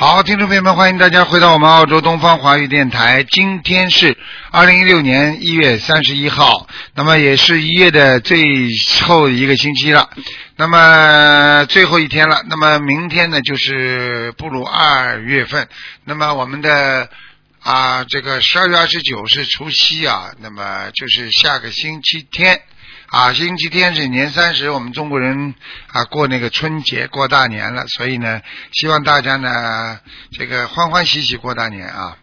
好，听众朋友们，欢迎大家回到我们澳洲东方华语电台。今天是二零一六年一月三十一号，那么也是一月的最后一个星期了，那么最后一天了。那么明天呢，就是步入二月份。那么我们的啊，这个十二月二十九是除夕啊，那么就是下个星期天。啊，星期天是年三十，我们中国人啊过那个春节过大年了，所以呢，希望大家呢这个欢欢喜喜过大年啊，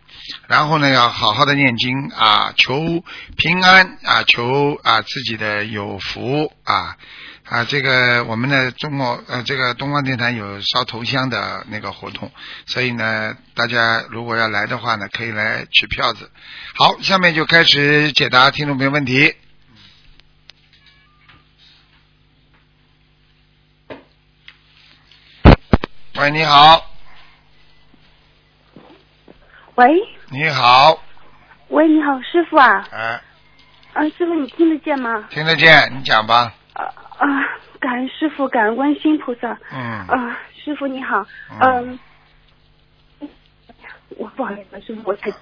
然后呢要好好的念经啊，求平安啊，求啊自己的有福啊啊，这个我们的中国呃这个东方电台有烧头香的那个活动，所以呢大家如果要来的话呢，可以来取票子。好，下面就开始解答听众朋友问题。喂，你好，喂你好，喂，你好，师傅啊，哎，啊，师傅你听得见吗？听得见，你讲吧。啊啊，感恩师傅，感恩观世音菩萨。嗯，啊，师傅你好，嗯嗯，我不好意思，师傅我太急。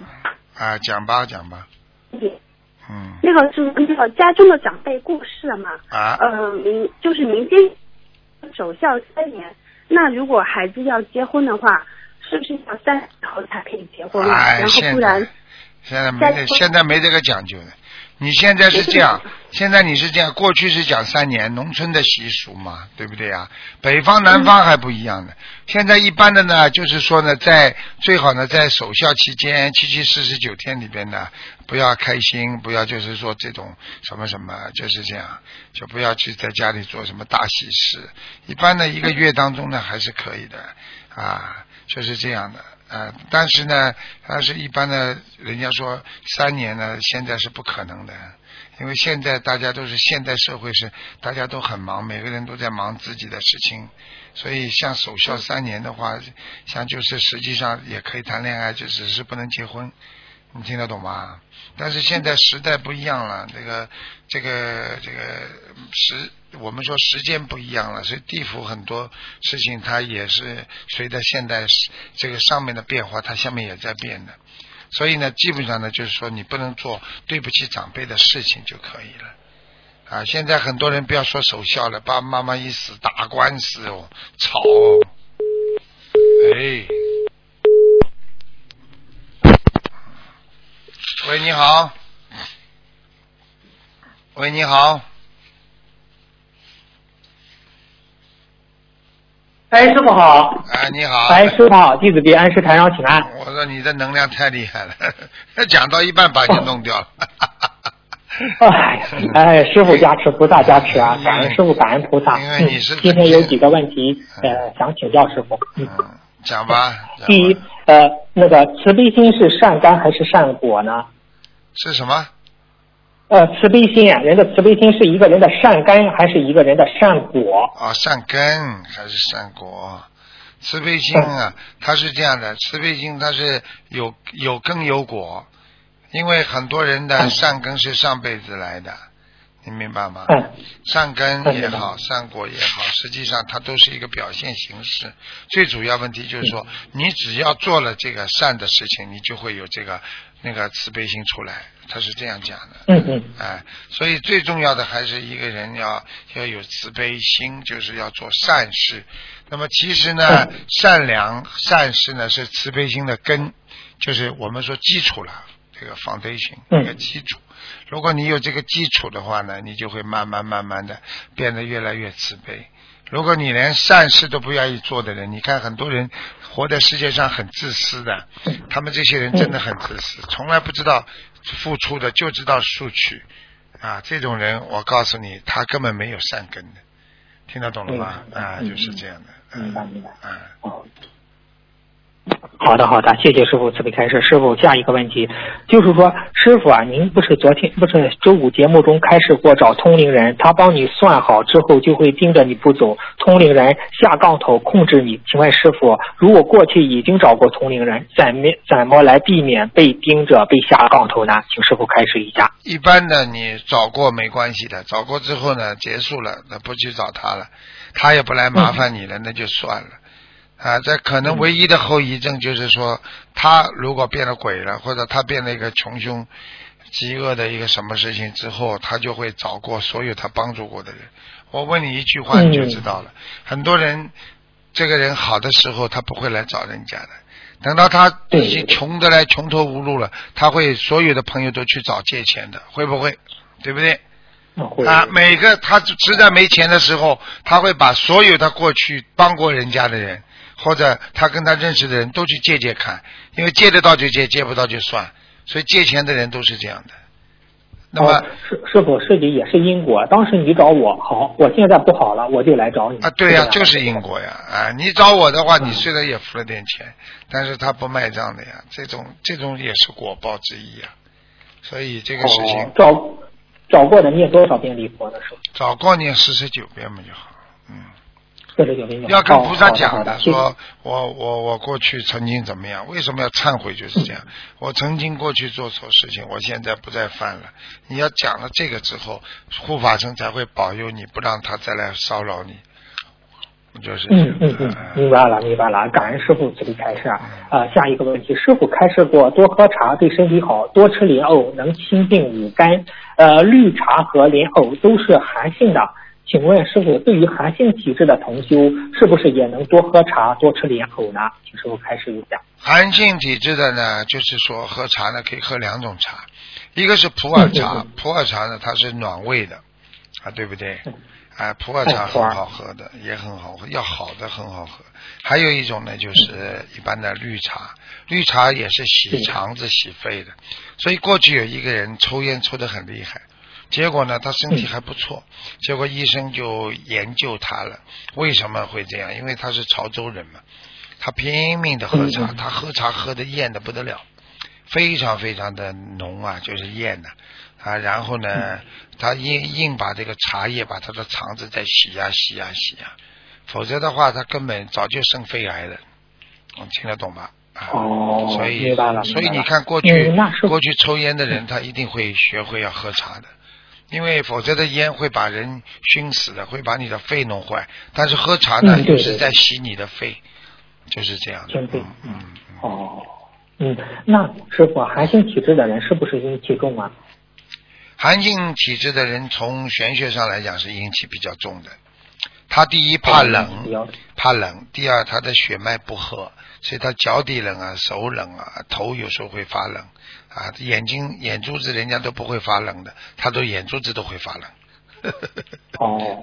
啊，讲吧，讲吧。嗯，那个是那个家中的长辈过世了嘛？啊，嗯，民就是民间守孝三年。那如果孩子要结婚的话，是不是要三十后才可以结婚啊？哎，然后不然在现在没现在没这个讲究的。你现在是这样，现在你是这样，过去是讲三年，农村的习俗嘛，对不对啊？北方南方还不一样的。现在一般的呢，就是说呢，在最好呢，在守孝期间七七四十九天里边呢，不要开心，不要就是说这种什么什么，就是这样，就不要去在家里做什么大喜事。一般的一个月当中呢，还是可以的啊，就是这样的。呃，但是呢，但是一般呢，人家说三年呢，现在是不可能的，因为现在大家都是现代社会是大家都很忙，每个人都在忙自己的事情，所以像守孝三年的话，像就是实际上也可以谈恋爱，就只是不能结婚，你听得懂吗？但是现在时代不一样了，这个这个这个时，我们说时间不一样了，所以地府很多事情它也是随着现代这个上面的变化，它下面也在变的。所以呢，基本上呢，就是说你不能做对不起长辈的事情就可以了。啊，现在很多人不要说守孝了，爸爸妈妈一死打官司哦，吵哦，哎。喂，你好。喂，你好。哎，师傅好！哎，你好。哎，师傅好，弟子给安师台上请安。我说你的能量太厉害了，讲到一半把你弄掉了。哎，哎，师傅加持，菩萨加持啊！感恩师傅，感恩菩萨。因为你是嗯、今天有几个问题，呃，想请教师傅。嗯，讲吧。讲吧第一，呃，那个慈悲心是善根还是善果呢？是什么？呃，慈悲心啊，人的慈悲心是一个人的善根还是一个人的善果？啊，善根还是善果？慈悲心啊，它是这样的，慈悲心它是有有根有果，因为很多人的善根是上辈子来的，你明白吗？嗯善根也好，善果也好，实际上它都是一个表现形式。最主要问题就是说，你只要做了这个善的事情，你就会有这个那个慈悲心出来。他是这样讲的。嗯嗯哎，所以最重要的还是一个人要要有慈悲心，就是要做善事。那么其实呢，善良善事呢是慈悲心的根，就是我们说基础了，这个 foundation 嗯一个基础。如果你有这个基础的话呢，你就会慢慢慢慢的变得越来越慈悲。如果你连善事都不愿意做的人，你看很多人活在世界上很自私的，他们这些人真的很自私，从来不知道付出的，就知道索取啊。这种人，我告诉你，他根本没有善根的，听得懂了吗？嗯啊，嗯就是这样的。嗯。啊，哦，好的，好的，谢谢师傅慈悲开示。师傅，下一个问题就是说，师傅啊，您不是昨天不是周五节目中开始过找通灵人，他帮你算好之后就会盯着你不走，通灵人下杠头控制你。请问师傅，如果过去已经找过通灵人，怎么怎么来避免被盯着被下杠头呢？请师傅开示一下。一般的你找过没关系的，找过之后呢，结束了，那不去找他了，他也不来麻烦你了，那就算了。啊，这可能唯一的后遗症就是说，他如果变了鬼了，或者他变了一个穷凶极恶的一个什么事情之后，他就会找过所有他帮助过的人。我问你一句话你就知道了。很多人，这个人好的时候他不会来找人家的，等到他已经穷的来穷途无路了，他会所有的朋友都去找借钱的，会不会？对不对？啊，每个他实在没钱的时候，他会把所有他过去帮过人家的人。或者他跟他认识的人都去借借看，因为借得到就借，借不到就算。所以借钱的人都是这样的。那么师师傅，自己也是因果。当时你找我好，我现在不好了，我就来找你。啊，对呀，就是因果呀！啊，你找我的话，你虽然也付了点钱，但是他不卖账的呀。这种这种也是果报之一呀。所以这个事情找找过的念多少遍离佛的时候？找过念四十九遍嘛就好。要跟菩萨讲的，说我我我过去曾经怎么样？为什么要忏悔？就是这样。我曾经过去做错事情，我现在不再犯了。你要讲了这个之后，护法神才会保佑你，不让他再来骚扰你。就是嗯嗯嗯，明白了明白了。感恩师傅慈悲开示啊！啊，下一个问题，师傅开示过，多喝茶对身体好，多吃莲藕能清病五肝。呃，绿茶和莲藕都是寒性的。请问师傅，对于寒性体质的同修，是不是也能多喝茶、多吃莲藕呢？请师傅开示一下。寒性体质的呢，就是说喝茶呢可以喝两种茶，一个是普洱茶，普洱茶呢它是暖胃的啊，对不对？哎，普洱茶很好喝的，也很好喝，要好的很好喝。还有一种呢，就是一般的绿茶，绿茶也是洗肠子、洗肺的。所以过去有一个人抽烟抽得很厉害。结果呢，他身体还不错。结果医生就研究他了，为什么会这样？因为他是潮州人嘛，他拼命的喝茶，他喝茶喝的艳的不得了，非常非常的浓啊，就是艳的啊。然后呢，他硬硬把这个茶叶把他的肠子再洗呀洗呀洗呀，否则的话他根本早就生肺癌了。你听得懂吧？哦，所以。所以你看过去过去抽烟的人，他一定会学会要喝茶的。因为否则的烟会把人熏死的，会把你的肺弄坏。但是喝茶呢，又是在洗你的肺，就是这样的。嗯嗯哦，嗯，那师傅，寒性体质的人是不是阴气重啊？寒性体质的人从玄学上来讲是阴气比较重的。他第一怕冷，怕冷；第二他的血脉不和，所以他脚底冷啊，手冷啊，头有时候会发冷啊，眼睛眼珠子人家都不会发冷的，他都眼珠子都会发冷。哦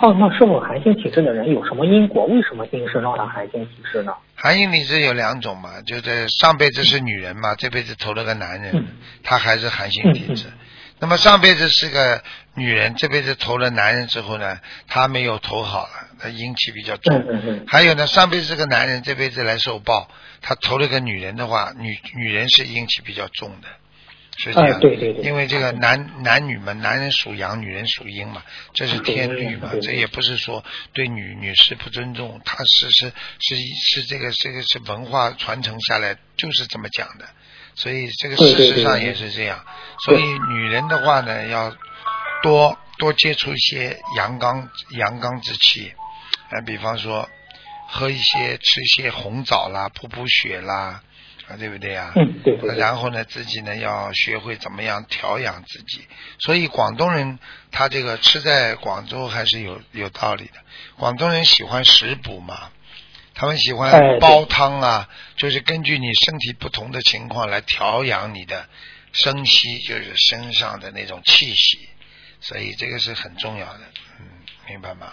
哦，那是我寒性体质的人有什么因果？为什么今生让他寒性体质呢？寒性体质有两种嘛，就是上辈子是女人嘛，这辈子投了个男人，他还是寒性体质。那么上辈子是个女人，这辈子投了男人之后呢，她没有投好了，她阴气比较重。还有呢，上辈子是个男人，这辈子来受报，他投了个女人的话，女女人是阴气比较重的，是这样。对对对。因为这个男男女嘛，男人属阳，女人属阴嘛，这是天律嘛，这也不是说对女女士不尊重，他是是是是这个这个是文化传承下来就是这么讲的。所以这个事实上也是这样，所以女人的话呢，要多多接触一些阳刚阳刚之气，啊，比方说喝一些吃一些红枣啦，补补血啦，啊，对不对呀？嗯，对。然后呢，自己呢要学会怎么样调养自己。所以广东人他这个吃在广州还是有有道理的。广东人喜欢食补嘛。他们喜欢煲汤啊，就是根据你身体不同的情况来调养你的生息，就是身上的那种气息，所以这个是很重要的，嗯，明白吗？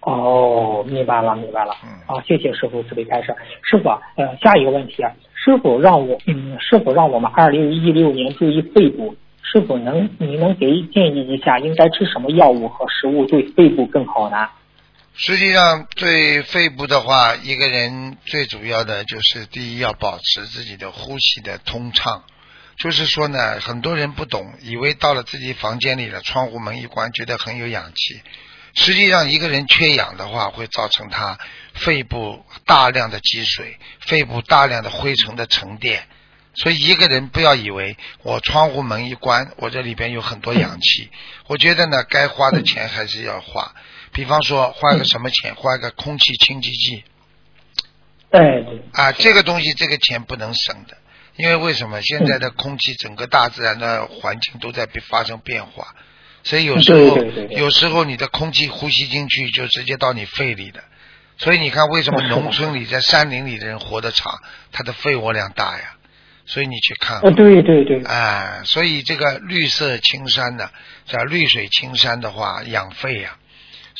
哦，明白了，明白了。嗯，好，谢谢师傅慈悲开示。师傅，呃，下一个问题啊，师傅让我，嗯，师傅让我们二零一六年注意肺部，师傅能，你能给建议一下，应该吃什么药物和食物对肺部更好呢？实际上，对肺部的话，一个人最主要的就是第一要保持自己的呼吸的通畅。就是说呢，很多人不懂，以为到了自己房间里了，窗户门一关，觉得很有氧气。实际上，一个人缺氧的话，会造成他肺部大量的积水，肺部大量的灰尘的沉淀。所以，一个人不要以为我窗户门一关，我这里边有很多氧气。我觉得呢，该花的钱还是要花。比方说，花个什么钱？花个空气清洁剂。哎，啊，这个东西，这个钱不能省的。因为为什么现在的空气，整个大自然的环境都在发生变化，所以有时候有时候你的空气呼吸进去就直接到你肺里的，所以你看为什么农村里在山林里的人活得长，他的肺活量大呀，所以你去看，对对对，哎，所以这个绿色青山的叫绿水青山的话养肺呀，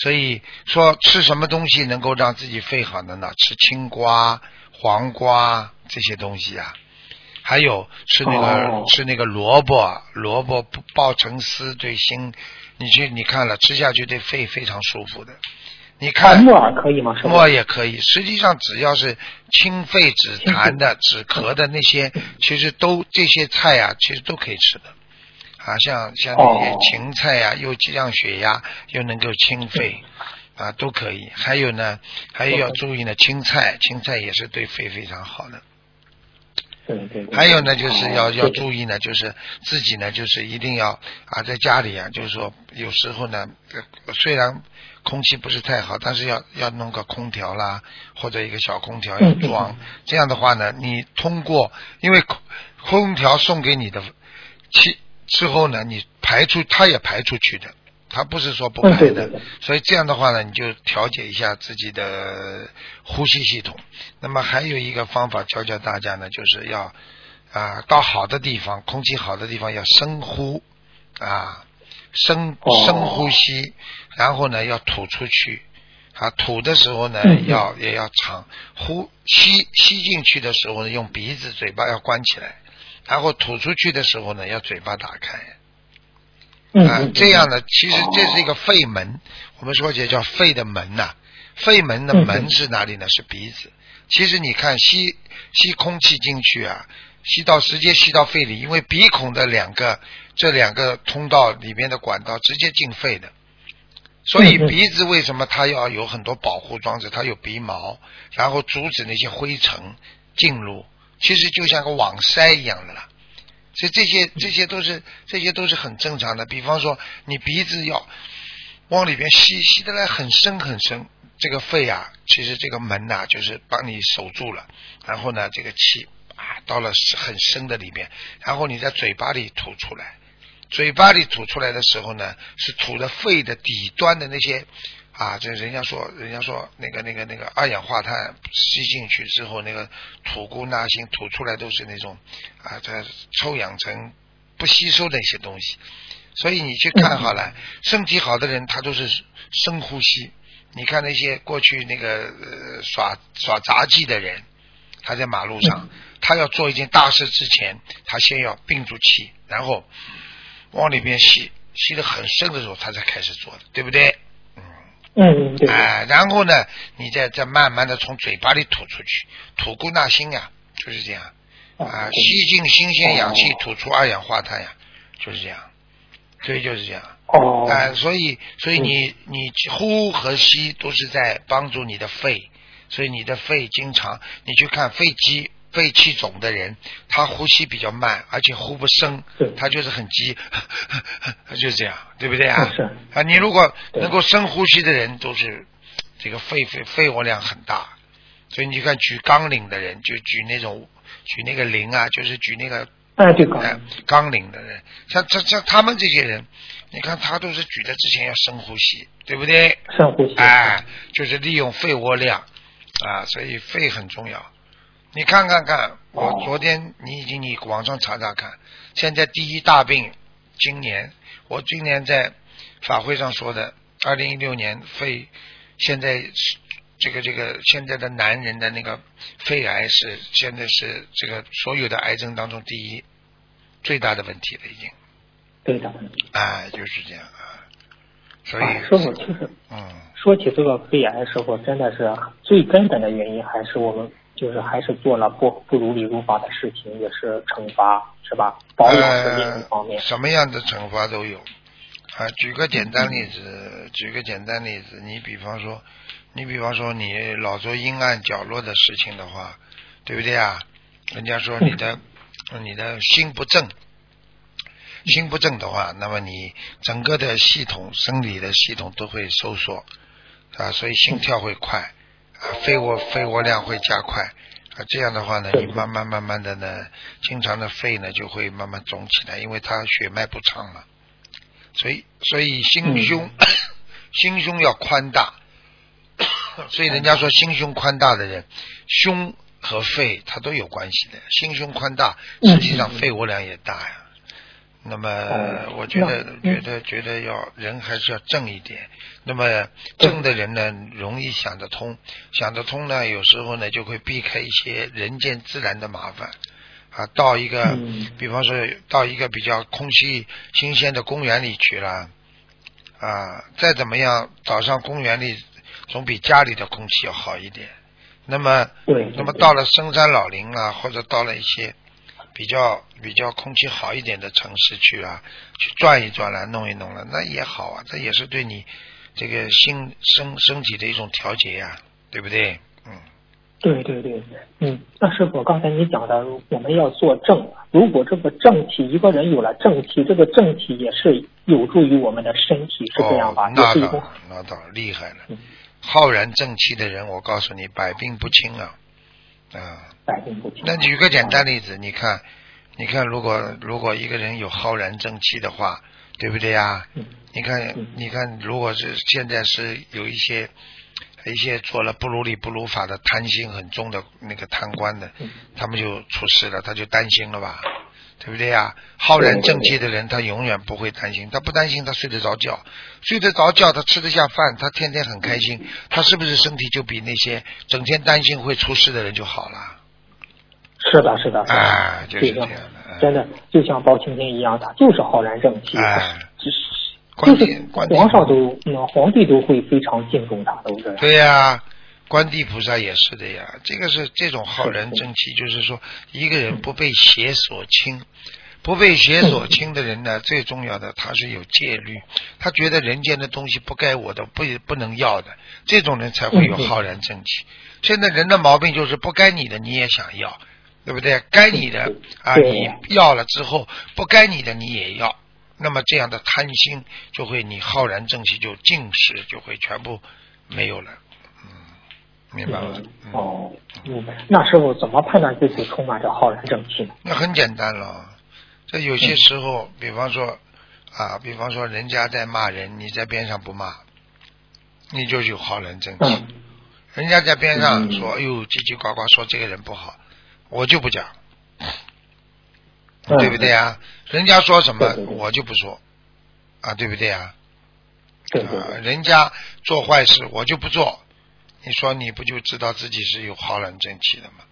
所以说吃什么东西能够让自己肺好的呢？吃青瓜、黄瓜这些东西啊。还有吃那个吃那个萝卜，萝卜爆成丝对心，你去你看了吃下去对肺非常舒服的。你看木耳可以吗？木耳也可以。实际上只要是清肺止痰的、止咳的那些，其实都这些菜啊，其实都可以吃的。啊，像像那些芹菜呀，又降血压，又能够清肺，啊，都可以。还有呢，还有要注意呢，青菜，青菜也是对肺非常好的。还有呢，就是要要注意呢，就是自己呢，就是一定要啊，在家里啊，就是说有时候呢，虽然空气不是太好，但是要要弄个空调啦，或者一个小空调要装。这样的话呢，你通过因为空空调送给你的气之后呢，你排出它也排出去的。它不是说不排的，所以这样的话呢，你就调节一下自己的呼吸系统。那么还有一个方法教教大家呢，就是要啊到好的地方，空气好的地方要深呼啊深深呼吸，然后呢要吐出去。啊吐的时候呢要也要长，呼吸吸进去的时候呢用鼻子嘴巴要关起来，然后吐出去的时候呢要嘴巴打开。啊，这样呢其实这是一个肺门，我们说起来叫肺的门呐。肺门的门是哪里呢？是鼻子。其实你看吸吸空气进去啊，吸到直接吸到肺里，因为鼻孔的两个这两个通道里面的管道直接进肺的，所以鼻子为什么它要有很多保护装置？它有鼻毛，然后阻止那些灰尘进入，其实就像个网筛一样的了。所以这些这些都是这些都是很正常的。比方说，你鼻子要往里边吸，吸得来很深很深，这个肺啊，其实这个门呐，就是帮你守住了。然后呢，这个气啊，到了很深的里面，然后你在嘴巴里吐出来，嘴巴里吐出来的时候呢，是吐的肺的底端的那些。啊，这人家说，人家说那个那个那个二氧化碳吸进去之后，那个吐故纳新吐出来都是那种啊，这臭氧层不吸收的一些东西。所以你去看好了，身体好的人他都是深呼吸。你看那些过去那个呃耍耍杂技的人，他在马路上，他要做一件大事之前，他先要屏住气，然后往里边吸，吸得很深的时候，他才开始做的，对不对？嗯，对。哎，然后呢，你再再慢慢的从嘴巴里吐出去，吐故纳新呀，就是这样。啊，吸进新鲜氧气，吐出二氧化碳呀，就是这样。所以就是这样。哦。哎，所以所以你你呼和吸都是在帮助你的肺，所以你的肺经常你去看肺积。肺气肿的人，他呼吸比较慢，而且呼不深，他就是很急，就是这样，对不对啊？是啊，你如果能够深呼吸的人，都是这个肺肺肺活量很大。所以你看举杠铃的人，就举那种举那个铃啊，就是举那个哎对杠杠铃的人，像像像他们这些人，你看他都是举的之前要深呼吸，对不对？深呼吸。哎，就是利用肺活量啊，所以肺很重要。你看看看，我昨天你已经你网上查查看，现在第一大病，今年我今年在法会上说的，二零一六年肺现在这个这个现在的男人的那个肺癌是现在是这个所有的癌症当中第一最大的问题了已经，最大的问题，哎就是这样啊，所以啊，师傅，其实嗯，说起这个肺癌，的时候真的是最根本的原因，还是我们就是还是做了不不如理如法的事情，也是惩罚，是吧？保养方面，。什么样的惩罚都有。啊，举个简单例子，举个简单例子，你比方说，你比方说你老做阴暗角落的事情的话，对不对啊？人家说你的、你的心不正，心不正的话，那么你整个的系统、生理的系统都会收缩啊，所以心跳会快，肺活肺活量会加快啊，这样的话呢，你慢慢慢慢的呢，经常的肺呢就会慢慢肿起来，因为它血脉不畅了，所以所以心胸、心胸要宽大，所以人家说心胸宽大的人，胸和肺它都有关系的，心胸宽大，实际上肺活量也大呀。那么哦我觉得那觉得觉得要人还是要正一点。那么正的人呢，容易想得通，想得通呢，有时候呢就会避开一些人间自然的麻烦。啊，到一个，嗯比方说到一个比较空气新鲜的公园里去了，啊，再怎么样，早上公园里总比家里的空气要好一点。那么，那么到了深山老林啊，或者到了一些比较比较空气好一点的城市去啊，去转一转了，弄一弄了，那也好啊，这也是对你这个心身身体的一种调节呀、对不对？嗯，对对对，嗯，那师傅刚才你讲的，我们要做正。如果这个正气，一个人有了正气，这个正气也是有助于我们的身体，是这样吧？哦、那倒那倒厉害了嗯，浩然正气的人，我告诉你，百病不侵啊，啊。百病不侵。那举个简单例子，你看，你看，如果如果一个人有浩然正气的话，对不对呀？嗯你看嗯，你看，如果是现在是有一些一些做了不如理不如法的贪心很重的那个贪官的，嗯他们就出事了，他就担心了吧？对不对呀？浩然正气的人，他永远不会担心，他不担心，他睡得着觉，睡得着觉，他吃得下饭，他天天很开心，他是不是身体就比那些整天担心会出事的人就好了？是的，是的，哎，就是这样的。哎真的就像包青天一样，他就是浩然正气，哎就是关帝皇上都，嗯，皇帝都会非常敬重他，都这样。对呀、观地菩萨也是的呀。这个是这种浩然正气，就是说一个人不被邪所侵，不被邪所侵的人呢，最重要的他是有戒律，他觉得人间的东西不该我的，不不能要的，这种人才会有浩然正气。现在人的毛病就是不该你的你也想要，对不对？该你的啊你要了之后，不该你的你也要。那么这样的贪心就会，你浩然正气就尽失，就会全部没有了。嗯，明白了？哦，嗯，那时候怎么判断自己充满着浩然正气呢？那很简单了。这有些时候，比方说啊，比方说人家在骂人，你在边上不骂，你就有浩然正气。嗯人家在边上嗯说，哎呦，叽叽呱呱说这个人不好，我就不讲，嗯对不对啊？人家说什么我就不说，啊，对不对啊？对对，人家做坏事我就不做，你说你不就知道自己是有浩然正气的吗？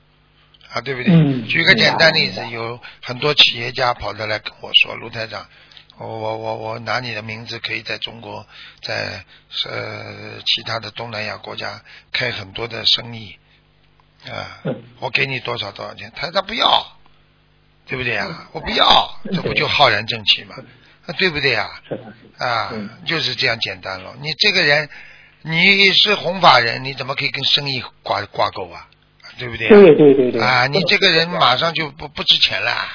啊，对不对？嗯举个简单例子有很多企业家跑得来跟我说，卢台长，我我我我拿你的名字可以在中国，在呃其他的东南亚国家开很多的生意，啊，嗯我给你多少多少钱，他他不要，对不对啊？我不要，这不就浩然正气吗？啊，对不对啊？啊嗯，就是这样简单了。你这个人，你是弘法人，你怎么可以跟生意挂挂钩啊？对不对啊？对对对对。啊，你这个人马上就不不值钱了，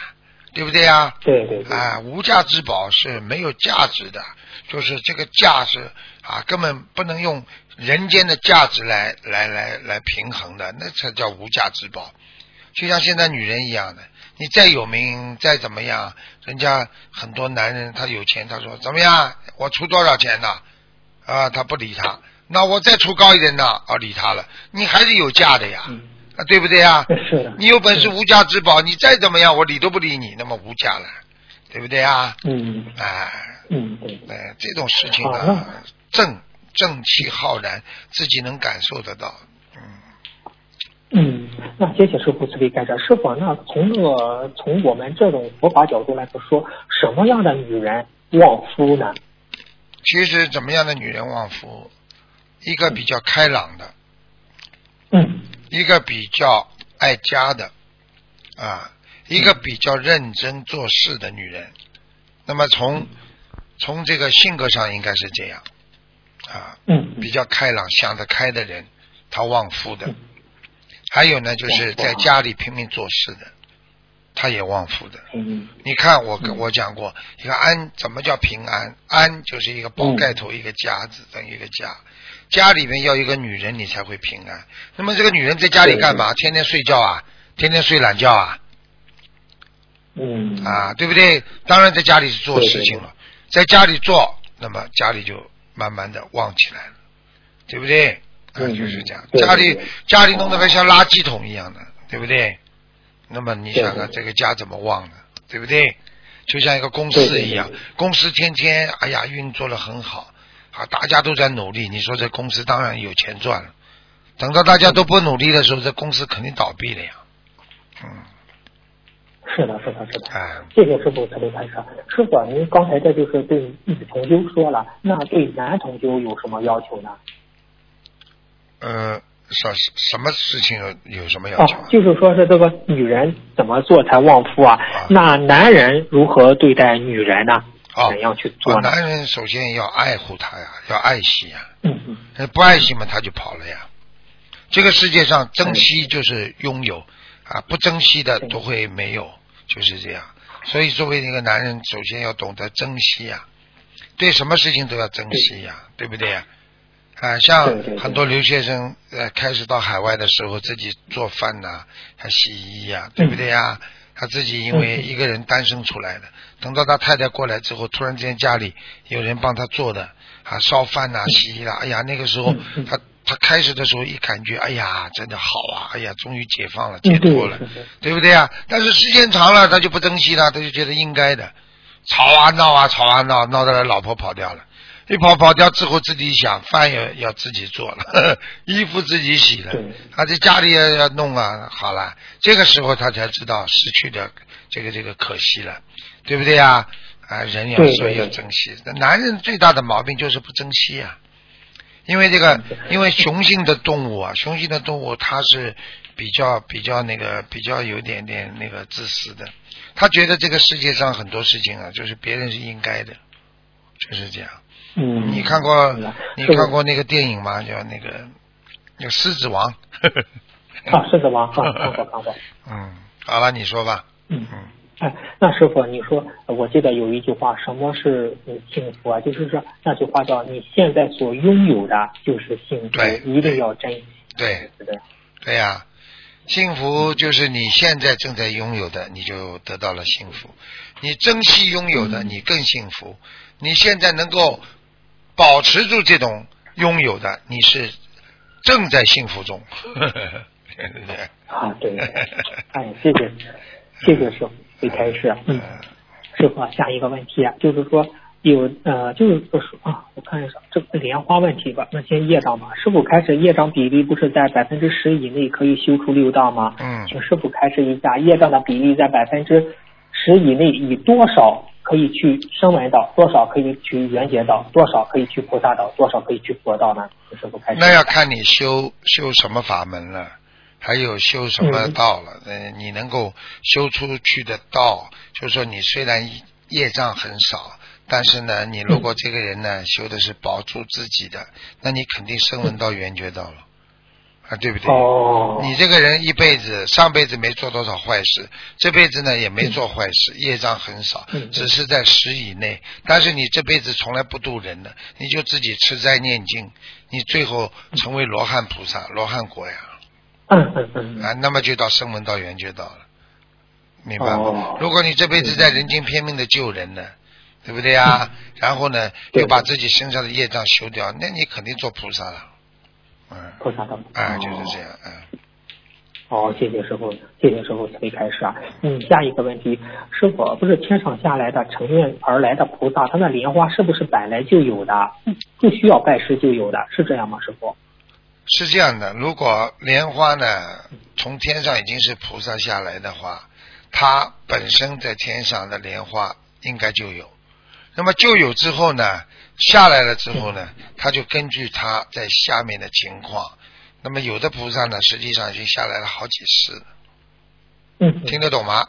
对不对啊？对对对。啊，无价之宝是没有价值的，就是这个价是啊，根本不能用人间的价值来来来来平衡的，那才叫无价之宝。就像现在女人一样的，你再有名再怎么样，人家很多男人他有钱，他说怎么样，我出多少钱呢？啊，他不理他，那我再出高一点呢，哦，理他了，你还是有价的呀，嗯，啊，对不对呀？是的。你有本事无价之宝，你再怎么样，我理都不理你，那么无价了，对不对啊？嗯哎，嗯对。哎，这种事情好啊，正正气浩然，自己能感受得到。嗯，嗯，那谢谢师傅慈悲开示。师傅，那从那个从我们这种佛法角度来说，什么样的女人旺夫呢？其实怎么样的女人旺夫？一个比较开朗的，嗯一个比较爱家的，啊，一个比较认真做事的女人。那么从从这个性格上应该是这样，啊，嗯比较开朗、想得开的人，他旺夫的嗯。还有呢，就是在家里拼命做事的，他也旺夫的。嗯你看我跟嗯我讲过，一个安怎么叫平安？安就是一个包盖头，一个家字等于一个家。家里面要一个女人，你才会平安。那么这个女人在家里干嘛？天天睡觉啊，天天睡懒觉啊，嗯啊，对不对？当然在家里是做事情了，在家里做，那么家里就慢慢的旺起来了，对不对？啊，嗯就是这样。家里家里弄得还像垃圾桶一样的，对不对？那么你想想这个家怎么旺呢？对不对？就像一个公司一样公司天天哎呀运作的很好，啊，大家都在努力，你说这公司当然有钱赚了。等到大家都不努力的时候，这公司肯定倒闭了呀。嗯，是的，是的，是的。哎，谢谢师傅慈悲开示。师傅，您刚才这就是对女同修说了，那对男同修有什么要求呢？呃，什什么事情有有什么要哦求啊？，就是说是这个女人怎么做才旺夫啊啊？那男人如何对待女人呢？哦怎样去做？男人首先要爱护她呀，要爱惜呀，嗯嗯呃不爱惜嘛，他就跑了呀。这个世界上珍惜就是拥有啊，不珍惜的都会没有，就是这样。所以作为一个男人，首先要懂得珍惜呀，对什么事情都要珍惜呀，对不对呀？啊，像很多留学生呃，开始到海外的时候，自己做饭呐、还洗衣呀、对不对呀？他自己因为一个人单身出来的，等到他太太过来之后，突然之间家里有人帮他做的啊，烧饭呐、洗衣啦，哎呀，那个时候他他开始的时候一感觉，哎呀，真的好啊，哎呀，终于解放了，解脱了，对不对啊？但是时间长了，他就不珍惜了，他就觉得应该的，吵啊闹啊吵啊闹，闹得老婆跑掉了。一跑跑掉之后，自己想饭也要自己做了，衣服自己洗了对，他在家里也要弄啊。好了，这个时候他才知道失去的这个这个可惜了，对不对呀？啊，人有时候对对对要珍惜。那男人最大的毛病就是不珍惜啊，因为这个，因为雄性的动物啊，雄性的动物它是比较比较那个比较有点点那个自私的，他觉得这个世界上很多事情啊，就是别人是应该的，就是这样。嗯，你看过你看过那个电影吗？叫那个叫《狮子王》啊，狮子王啊，看过看过。嗯，好了，你说吧。嗯嗯，哎，那师傅，你说，我记得有一句话，什么是嗯幸福啊？就是说那句话叫你现在所拥有的就是幸福对，一定要珍惜。对对。对呀、幸福就是你现在正在拥有的，你就得到了幸福。你珍惜拥有的，嗯你更幸福。你现在能够保持住这种拥有的，你是正在幸福中。对不对？啊，对，哎，谢谢，谢谢师傅，没开始。嗯，师傅啊，下一个问题啊，就是说有呃，就是说啊，我看一下这个莲花问题吧。那先业障嘛，师傅开始业障比例不是在百分之十以内可以修出六道吗？嗯请师傅开示一下，业障的比例在百分之十以内，以多少可以去声闻道，多少可以去缘觉道，多少可以去菩萨道，多少可以去佛道呢？请师傅开始。那要看你修修什么法门了，还有修什么嗯。道了。呃，你能够修出去的道，就是说你虽然业障很少，但是呢，你如果这个人呢修的是保住自己的，那你肯定声闻到缘觉道了，啊，对不对？哦，你这个人一辈子上辈子没做多少坏事，这辈子呢也没做坏事，业障很少嗯，只是在十以内。但是你这辈子从来不渡人的，你就自己吃斋念经，你最后成为罗汉菩萨、罗汉果呀嗯嗯嗯，啊，那么就到声闻道缘就到了，明白吗哦？如果你这辈子在人间拼命的救人呢，对不对啊？然后呢又把自己身上的业障修掉，那你肯定做菩萨了，嗯，菩萨道。啊，哦就是这样，嗯。好，谢谢师傅，谢谢师傅慈悲开示啊。嗯，下一个问题，师傅不是天上下来的乘愿而来的菩萨，他那莲花是不是本来就有的，不需要拜师就有的，是这样吗？师傅？是这样的，如果莲花呢从天上已经是菩萨下来的话，它本身在天上的莲花应该就有。那么就有之后呢，下来了之后呢，他就根据他在下面的情况，那么有的菩萨呢，实际上已经下来了好几世了，嗯，听得懂吗？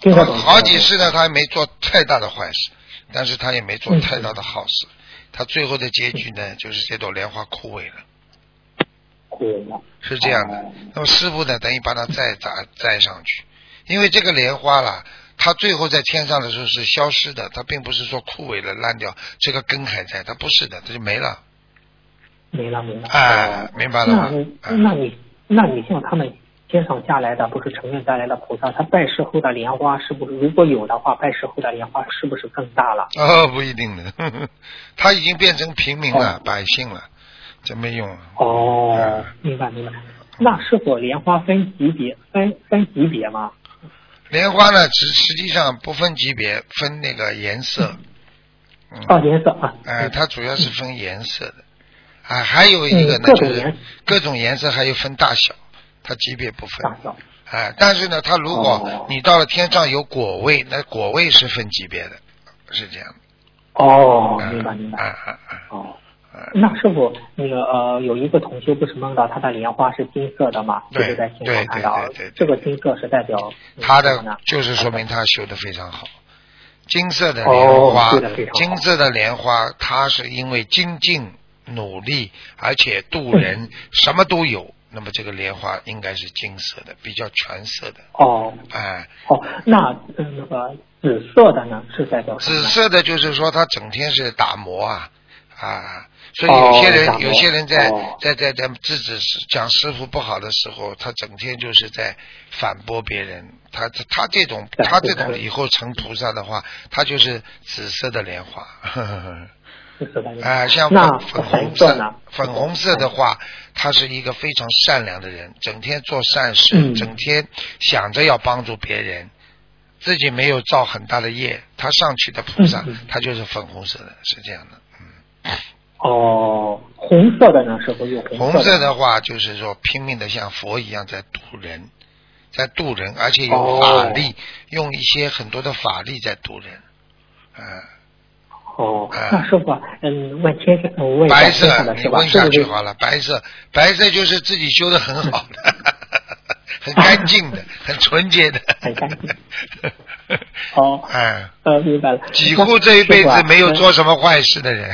听得懂。好几世呢，他也没做太大的坏事，但是他也没做太大的好事，他最后的结局呢，就是这朵莲花枯萎了。是这样的，那么师傅呢，等于把它再砸栽上去，因为这个莲花啦，它最后在天上的时候是消失的，它并不是说枯萎了烂掉，这个根还在，它不是的，它就没了。没了没了。哎哦明白了吗？那你嗯那你那你像他们天上下来的，不是成愿下来的菩萨，他拜师后的莲花是不是如果有的话，拜师后的莲花是不是更大了？哦，不一定的，呵 呵他已经变成平民了，哦。百姓了，这没用。哦嗯，明白明白。那是否莲花分级别分分级别吗？莲花呢，实实际上不分级别，分那个颜色。嗯，哦，颜色啊。哎、嗯它主要是分颜色的，啊，还有一个呢，嗯就是各种颜色还有分大小，它级别不分大。小。哎，但是呢，它如果哦你到了天上有果位，那果位是分级别的，是这样。哦，嗯明白明白。啊啊啊！哦，嗯那师傅，那个呃，有一个同修不是梦到他的莲花是金色的吗？对对对对对对，这个金色是代表嗯他的就是说明他修的非常好。金色的哦莲花，金色的莲花，它是因为精进努力，而且渡人，嗯什么都有。那么这个莲花应该是金色的，比较全色的。哦哎，哦，那嗯那个紫色的呢是代表？紫色的就是说他整天是打磨啊啊，所以有些人、哦有些人在、哦在在在制止讲师傅不好的时候，他整天就是在反驳别人。他他他这种他这种以后成菩萨的话，他就是紫色的莲花。啊、像那粉粉红红色？粉红色的话，他是一个非常善良的人，整天做善事，嗯整天想着要帮助别人，自己没有造很大的业，他上去的菩萨，他就是粉红色的，是这样的。哦，红色的呢？师傅有红红色的话，就是说拼命的像佛一样在渡人，在渡人，而且有哦法力，用一些很多的法力在渡人。嗯、哦，哎那师傅，嗯，问天上，我问白色？你问下是不是？去好了。白色，白色就是自己修的很好的，很干净的，很纯洁的。很干净。哦，哎，呃，明白了。几乎这一辈子没有嗯做什么坏事的人。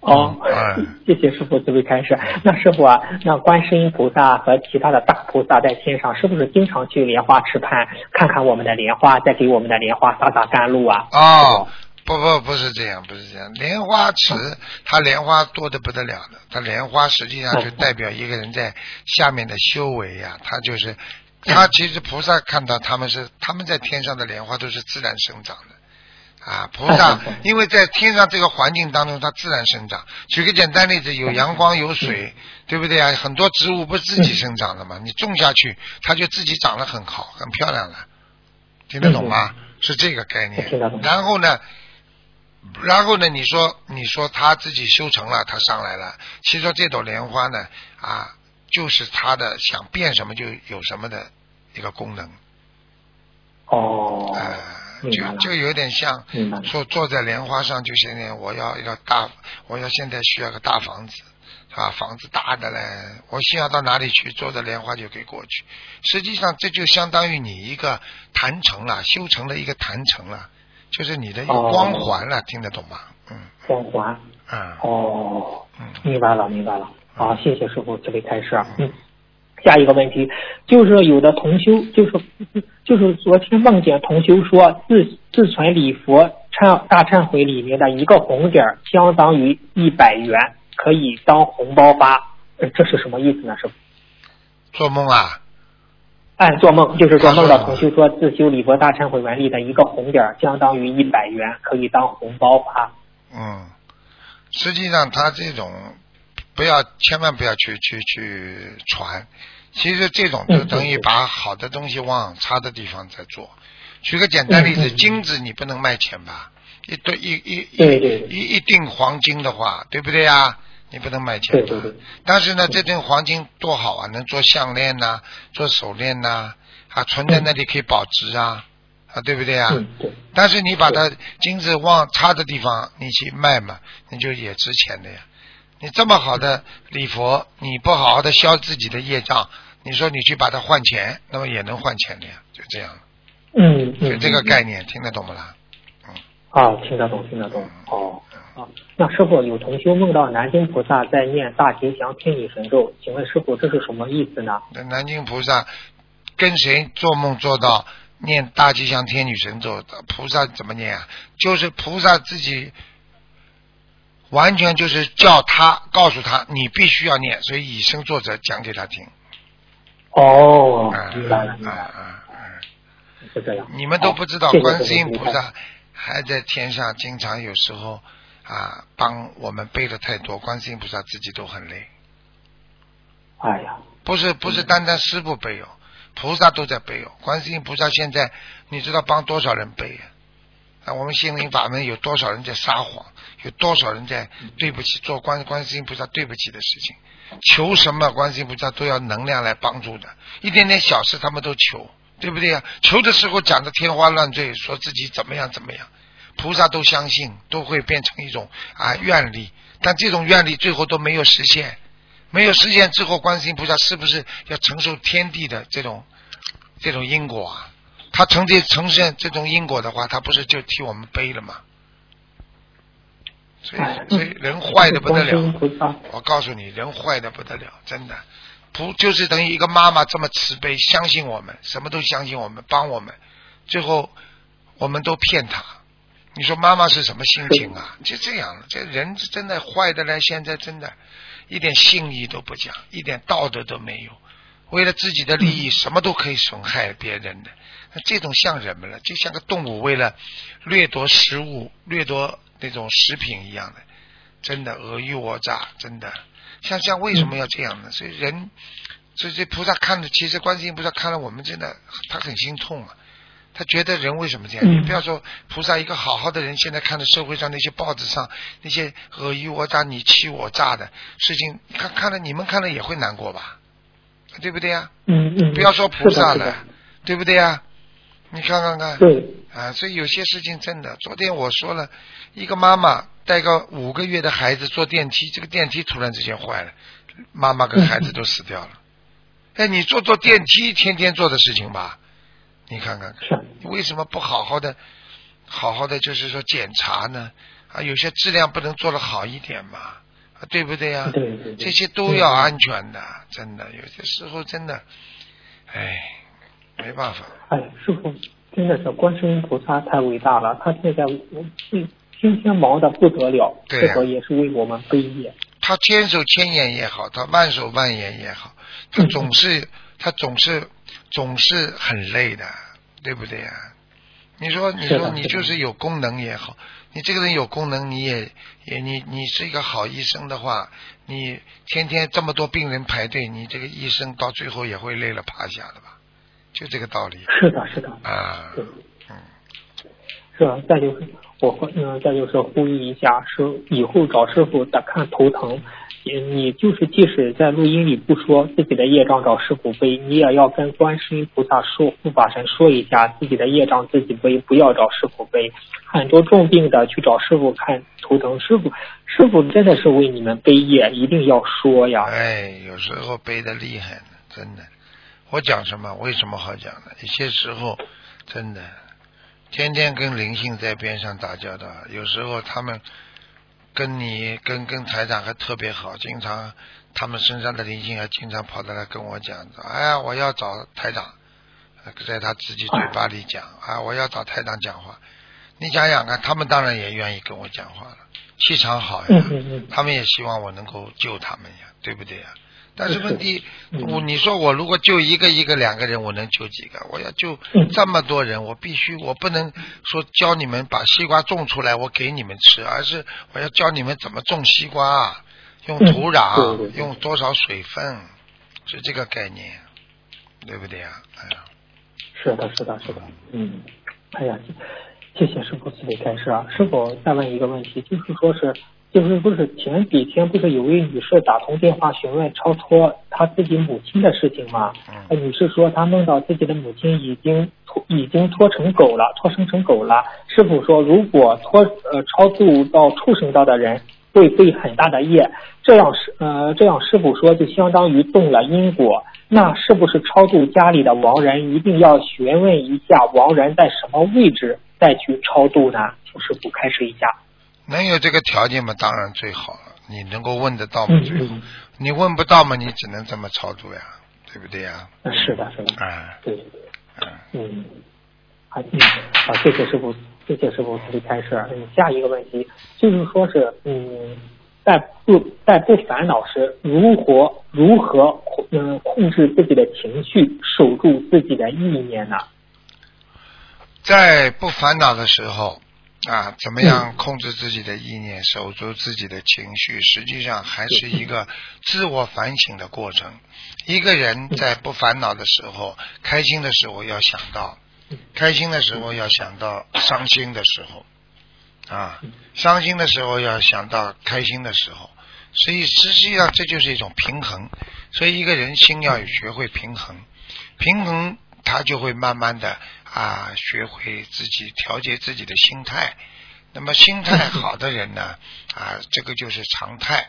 哦嗯，谢谢师傅慈悲开示。那师傅啊，那观世音菩萨和其他的大菩萨在天上，是不是经常去莲花池畔看看我们的莲花，再给我们的莲花洒洒甘露啊？哦，不不不是这样，不是这样。莲花池，它莲花多的不得了的，它莲花实际上就代表一个人在下面的修为呀、他就是，他其实菩萨看到他们是他们在天上的莲花都是自然生长的。啊，菩萨嗯因为在天上这个环境当中，它自然生长。举个简单例子，有阳光有水，对不对啊？很多植物不是自己生长的嘛，你种下去，它就自己长得很好，很漂亮了。听得懂吗？是这个概念。然后呢，然后呢，你说你说他自己修成了，他上来了。其实这朵莲花呢，啊，就是他的想变什么就有什么的一个功能。哦，呃，就就有点像说坐在莲花上，就现在我要一个大，我要现在需要个大房子，啊，房子大的嘞，我需要到哪里去，坐着莲花就可以过去。实际上，这就相当于你一个坛城了，修成了一个坛城了，就是你的一个哦光环了，听得懂吗？嗯光环。啊哦，嗯，明白了，明白了。好，谢谢师傅慈悲开示。嗯，下一个问题就是有的同修，就是就是昨天梦见同修说自自存礼佛忏大忏悔里面的一个红点儿相当于一百元，可以当红包发。呃这是什么意思呢？师傅？做梦啊，按做梦就是做梦啊到同修说自修礼佛大忏悔文里的一个红点儿相当于一百元，可以当红包发。嗯，实际上他这种不要千万不要去去去传，其实这种就嗯等于嗯把好的东西往差的地方在做。举个简单例子，金子你不能卖钱吧？一对一一对对对一一锭黄金的话，对不对呀？你不能卖钱但是呢，这锭黄金多好啊，能做项链呐、做手链呐、啊，存在那里可以保值啊。啊，啊，对不对啊？但是你把它金子往差的地方你去卖嘛，你就也值钱的呀。你这么好的礼佛，你不好好的消自己的业障，你说你去把它换钱，那么也能换钱的呀，就这样。嗯嗯，就这个嗯概念听得懂不啦？嗯啊，听得懂，听得懂。哦，啊，那师傅有同修梦到南京菩萨在念大吉祥天女神咒，请问师傅这是什么意思呢？那南京菩萨跟谁做梦做到念大吉祥天女神咒？菩萨怎么念啊？就是菩萨自己完全就是叫他告诉他你必须要念，所以以身作则讲给他听。哦啊，明白了，明啊白了！是这样。你们都不知道好，谢谢观世音菩萨还在天上，经常有时候啊帮我们背的太多，观世音菩萨自己都很累。哎呀，不是不是单单师傅背哦，菩萨都在背哦。观世音菩萨现在你知道帮多少人背啊？啊，我们心灵法门有多少人在撒谎？有多少人在对不起做观观世音菩萨对不起的事情？求什么观世音菩萨都要能量来帮助的，一点点小事他们都求，对不对呀、求的时候讲的天花乱坠，说自己怎么样怎么样，菩萨都相信，都会变成一种啊愿力，但这种愿力最后都没有实现。没有实现之后，观世音菩萨是不是要承受天地的这种这种因果啊？他承这承现这种因果的话，他不是就替我们背了吗？所哎以，所以人坏的不得了。我告诉你，人坏的不得了，真的。不就是等于一个妈妈这么慈悲，相信我们，什么都相信我们，帮我们，最后我们都骗她。你说妈妈是什么心情啊？就这样了，这人真的坏的嘞，现在真的一点信义都不讲，一点道德都没有，为了自己的利益，什么都可以损害别人的。那这种像人们了，就像个动物为了掠夺食物、掠夺那种食品一样的，真的尔虞我诈，真的。像像为什么要这样呢？所以人，所以这菩萨看着，其实观世音菩萨看了我们，真的他很心痛啊。他觉得人为什么这样？嗯你不要说菩萨一个好好的人，现在看着社会上那些报纸上那些尔虞我诈、你欺我诈的事情，看看了你们看了也会难过吧？对不对呀、嗯嗯，不要说菩萨了，对不对呀、你看看看，对，啊，所以有些事情真的，昨天我说了，一个妈妈带个五个月的孩子坐电梯，这个电梯突然之间坏了，妈妈跟孩子都死掉了。哎，你坐坐电梯，天天做的事情吧？你看看，是，你为什么不好好的、好好的，就是说检查呢？啊，有些质量不能做得好一点嘛？啊，对不对呀、对对对，这些都要安全的，真的，有些时候真的，哎，没办法。哎，师傅真的是观世音菩萨太伟大了，他现在嗯今天忙的不得了，对呀这个也是为我们背业。他千手千眼也好，他万手万眼也好，他嗯总是他总是总是很累的，对不对呀、你说你说你就是有功能也好，你这个人有功能，你也也你你是一个好医生的话，你天天这么多病人排队，你这个医生到最后也会累了趴下的吧？就这个道理。是的，是的，啊，对，嗯，是吧？再就是我会嗯，再就是呼吁一下，是以后找师傅得看头疼。你你就是即使在录音里不说自己的业障找师傅背，你也要跟观世音菩萨说护法神说一下自己的业障自己背，不要找师傅背。很多重病的去找师傅看头疼，师傅师傅真的是为你们背业，一定要说呀。哎，有时候背的厉害呢，真的。我讲什么？为什么好讲呢？有些时候真的，天天跟灵性在边上打交道，有时候他们跟你跟跟台长还特别好，经常他们身上的灵性还经常跑到来跟我讲，哎呀，我要找台长，呃在他自己嘴巴里讲，啊，我要找台长讲话。你想想看，他们当然也愿意跟我讲话了，气场好呀。他们也希望我能够救他们呀，对不对呀？但是是问题，嗯我你说我如果救一个一个两个人，我能救几个？我要救嗯这么多人，我必须我不能说教你们把西瓜种出来，我给你们吃，而是我要教你们怎么种西瓜，用嗯土壤，用多少水分，是这个概念，对不对啊？哎呀，是的，是的，是的，嗯，哎呀，谢谢师傅慈悲开示啊。师傅再问一个问题，就是说是就是不是前几天不是有位女士打通电话询问超脱她自己母亲的事情吗？嗯呃女士说她梦到自己的母亲已经脱已经脱成狗了，脱生成狗了。师傅说，如果脱呃超度到畜生道的人会背很大的业，这样师呃这样师傅说就相当于动了因果。那是不是超度家里的亡人一定要询问一下亡人在什么位置再去超度呢？请师傅开示一下。能有这个条件嘛，当然最好了。你能够问得到嘛你问不到嘛，你只能这么操作呀，对不对呀？呃是的，是的，哎，对对对。嗯，嗯，好，嗯，好，谢谢师傅，谢谢师傅慈悲开示。嗯，下一个问题就是说是，嗯，在不在不烦恼时，如何如何控嗯控制自己的情绪，守住自己的意念呢？在不烦恼的时候啊，怎么样控制自己的意念，守住自己的情绪？实际上还是一个自我反省的过程。一个人在不烦恼的时候，开心的时候要想到，开心的时候要想到伤心的时候，啊，伤心的时候要想到开心的时候。所以实际上这就是一种平衡。所以一个人心要学会平衡，平衡他就会慢慢的啊学会自己调节自己的心态。那么心态好的人呢，啊，这个就是常态。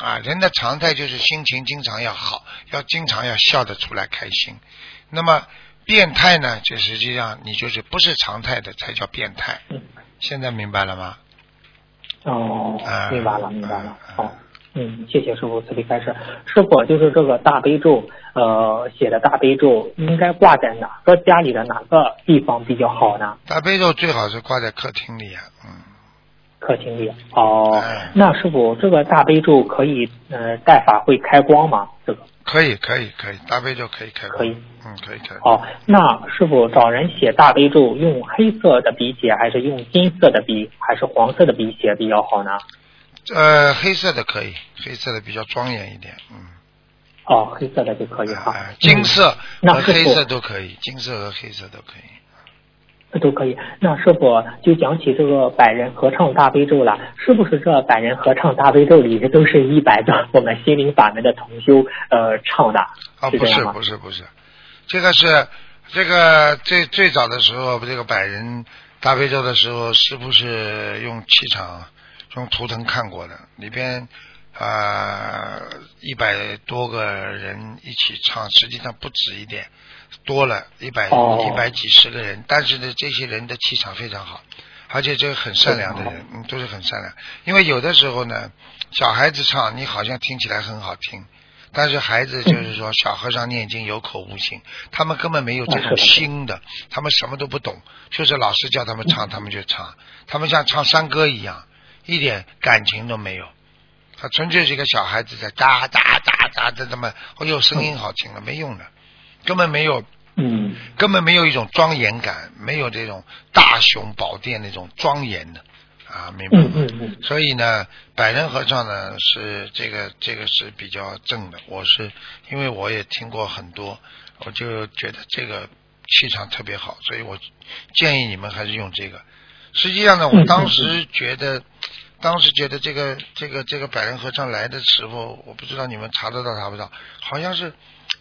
啊，人的常态就是心情经常要好，要经常要笑得出来开心。那么变态呢，就实际上你就是不是常态的才叫变态。嗯，现在明白了吗？哦啊，明白了，明白了啊。好，嗯，谢谢师傅慈悲开示。师傅就是这个大悲咒，呃，写的大悲咒应该挂在哪个家里的哪个地方比较好呢？大悲咒最好是挂在客厅里啊，嗯，客厅里哦哎，那师傅这个大悲咒可以呃带法会开光吗？这个可以，可以，可以，大悲咒可以开光，可以，嗯，可以开。哦，那师傅找人写大悲咒用黑色的笔写，还是用金色的笔，还是黄色的笔写比较好呢？呃，黑色的可以，黑色的比较庄严一点，嗯，哦，黑色的就可以哈哎。金色和黑色都可以，金色和黑色都可以。这都可以。那师傅就讲起这个百人合唱大悲咒了，是不是这百人合唱大悲咒里都是一百个我们心灵法门的同修呃唱的？啊，不是不是不是，这个是这个最最早的时候，这个百人大悲咒的时候，是不是用气场、用图腾看过的，里边啊一百多个人一起唱，实际上不止一点，多了一百哦一百几十个人，但是呢，这些人的气场非常好。而且这个很善良的人，嗯，都是很善良。因为有的时候呢，小孩子唱，你好像听起来很好听，但是孩子就是说，小和尚念经有口无心，他们根本没有这种心的，他们什么都不懂，就是老师叫他们唱，他们就唱，他们像唱山歌一样，一点感情都没有。他纯粹是一个小孩子在哒哒哒哒的这么，哦呦，声音好听了，没用的，根本没有嗯，根本没有一种庄严感，没有这种大雄宝殿那种庄严的啊，明白吗？嗯嗯嗯所以呢，百人合唱呢是这个这个是比较正的。我是因为我也听过很多，我就觉得这个气场特别好，所以我建议你们还是用这个。实际上呢，我嗯当时觉得，当时觉得这个这个这个百人合唱来的时候，我不知道你们查得到查不到，好像是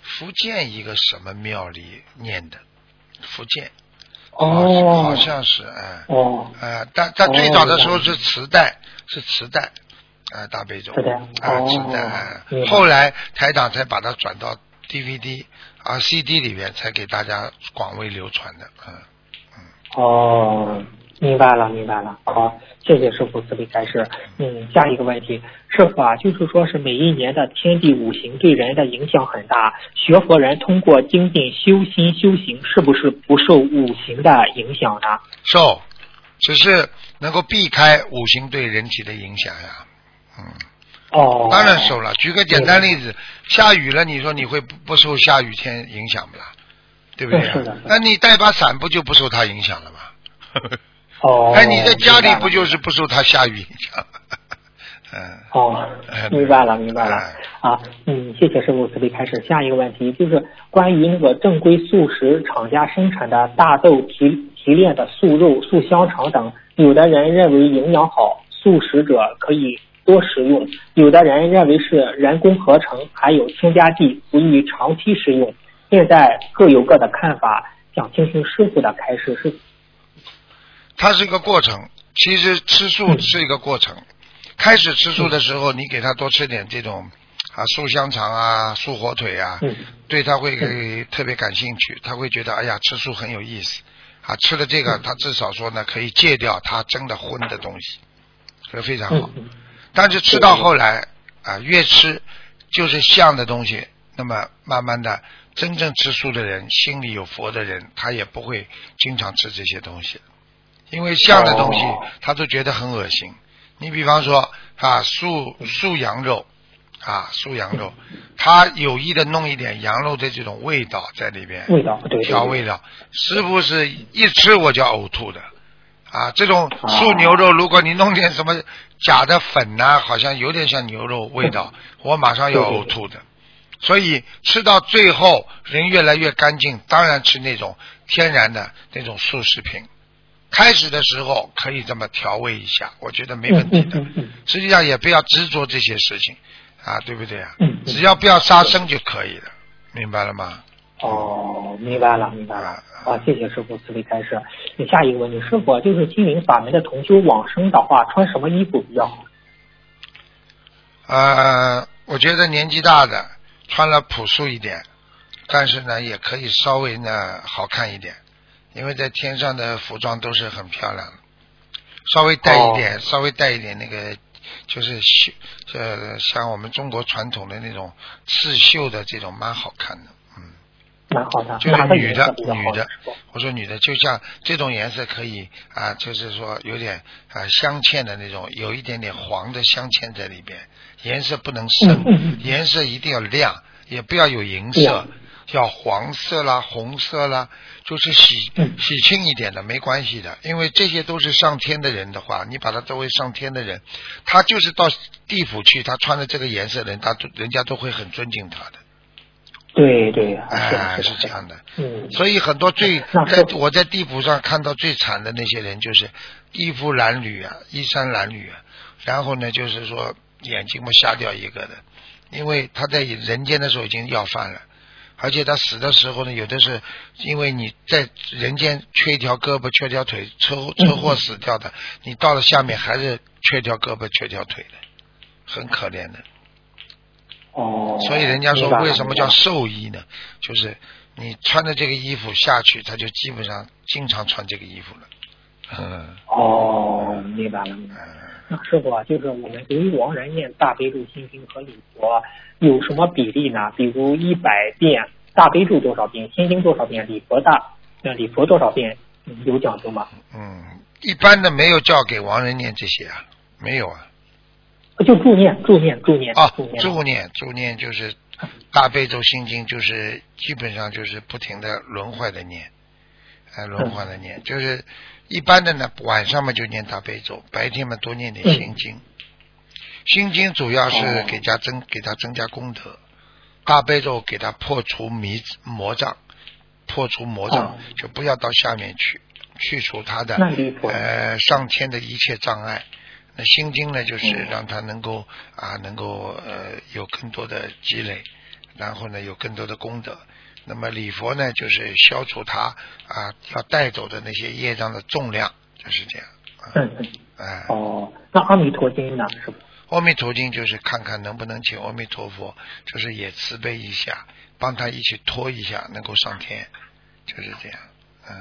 福建一个什么庙里念的，福建。哦，好像是哎。哦，呃，但但最早的时候是磁带，是磁带，啊，大悲咒，啊，哦磁带，哎明白。后来台长才把它转到 DVD 啊 CD 里边，才给大家广为流传的，嗯，哦，明白了，明白了。好，谢谢师傅慈悲开示。嗯，下一个问题，师傅啊，就是说是每一年的天地五行对人的影响很大，学佛人通过精进修心修行，是不是不受五行的影响呢？受，只是能够避开五行对人体的影响呀，嗯，哦，当然受了。举个简单例子，下雨了，你说你会不不受下雨天影响不啦？对不对呀是的？那你带把伞不就不受它影响了吗？哦，哎，你在家里不就是不受它下雨影响？嗯，哦哎，明白了，明白了哎。啊，嗯，谢谢师傅慈悲开始。下一个问题就是关于那个正规素食厂家生产的大豆提提炼的素肉、素香肠等，有的人认为营养好，素食者可以多食用。有的人认为是人工合成，还有添加剂，不宜长期食用。现在各有各的看法，想听听师傅的开示是。它是一个过程，其实吃素是一个过程。开始吃素的时候，你给他多吃点这种啊素香肠啊、素火腿啊，对他会特别感兴趣，他会觉得哎呀吃素很有意思啊。吃了这个，他至少说呢可以戒掉他真的荤的东西，这非常好。但是吃到后来啊，越吃就是像的东西，那么慢慢的，真正吃素的人，心里有佛的人，他也不会经常吃这些东西。因为像的东西，他都觉得很恶心。你比方说啊，素素羊肉啊，素羊肉，他有意的弄一点羊肉的这种味道在里边，味道调味料。师傅是一吃我就呕吐的啊。这种素牛肉，如果你弄点什么假的粉呐，好像有点像牛肉味道，我马上要呕吐的。所以吃到最后，人越来越干净，当然吃那种天然的那种素食品。开始的时候可以这么调味一下，我觉得没问题的。实际上也不要执着这些事情啊，对不对啊？只要不要杀生就可以了，明白了吗？哦，明白了，明白了。啊，谢谢师傅慈悲开示。下一个问题，师傅就是心灵法门的同修往生的话，穿什么衣服比较好？呃，我觉得年纪大的穿了朴素一点，但是呢，也可以稍微呢好看一点。因为在天上的服装都是很漂亮。的，稍微带一点，稍微带一点那个，就是绣，呃，像我们中国传统的那种刺绣的这种，蛮好看的，嗯，蛮好的，就是女的，女的，我说女的，就像这种颜色可以啊，就是说有点啊镶嵌的那种，有一点点黄的镶嵌在里边，颜色不能深，颜色一定要亮，也不要有银色。要黄色啦，红色啦，就是喜喜庆一点的，没关系的，因为这些都是上天的人的话，你把他作为上天的人，他就是到地府去，他穿的这个颜色的人，他都人家都会很尊敬他的。对对，哎，是这样的。嗯。所以很多最在我在地府上看到最惨的那些人，就是衣服褴褛啊，衣衫褴褛啊，然后呢，就是说眼睛嘛瞎掉一个的，因为他在人间的时候已经要饭了。而且他死的时候呢，有的是因为你在人间缺一条胳膊、缺条腿，车车祸死掉的，你到了下面还是缺条胳膊、缺条腿的，很可怜的。哦。所以人家说为什么叫寿衣呢？就是你穿着这个衣服下去，他就基本上经常穿这个衣服了。嗯。哦，明白了。那师傅啊，就是我们对于亡人念大悲咒、心经和礼佛。有什么比例呢？比如一百遍大悲咒多少遍，心经多少遍，礼佛大呃礼佛多少遍，有讲究吗？嗯，一般的没有叫给亡人念这些啊，没有啊。就助念，助念，助念。啊，助念，助念就是大悲咒、心经，就是基本上就是不停的轮换的念，哎，轮换的念，就是一般的呢，晚上嘛就念大悲咒，白天嘛多念点心经。心经主要是给家增给他增加功德，大悲咒给他破除迷魔障，破除魔障就不要到下面去，去除他的呃上天的一切障碍。那心经呢，就是让他能够啊能够呃有更多的积累，然后呢有更多的功德。那么礼佛呢，就是消除他啊要带走的那些业障的重量，就是这样。嗯嗯。哎。哦，那阿弥陀经呢？是不？阿弥陀经就是看看能不能请阿弥陀佛，就是也慈悲一下，帮他一起拖一下，能够上天，就是这样，嗯。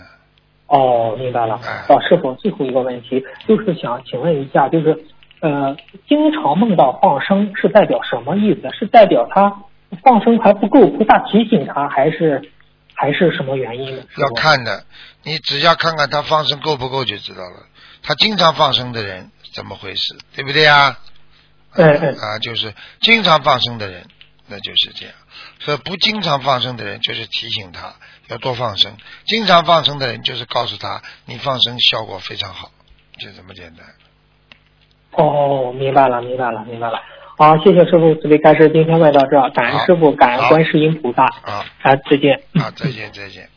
哦，明白了。哦，师傅，最后一个问题就是想请问一下，就是呃，经常梦到放生是代表什么意思？是代表他放生还不够，菩萨提醒他，还是还是什么原因呢？要看的，你只要看看他放生够不够就知道了。他经常放生的人怎么回事？对不对啊？啊，就是经常放生的人，那就是这样。所以不经常放生的人，就是提醒他要多放生；经常放生的人，就是告诉他你放生效果非常好，就这么简单。哦，明白了，明白了，明白了。好，谢谢师傅慈悲开示，今天问到这，感恩师傅，感恩观世音菩萨。啊，啊，再见。啊，再见，再见。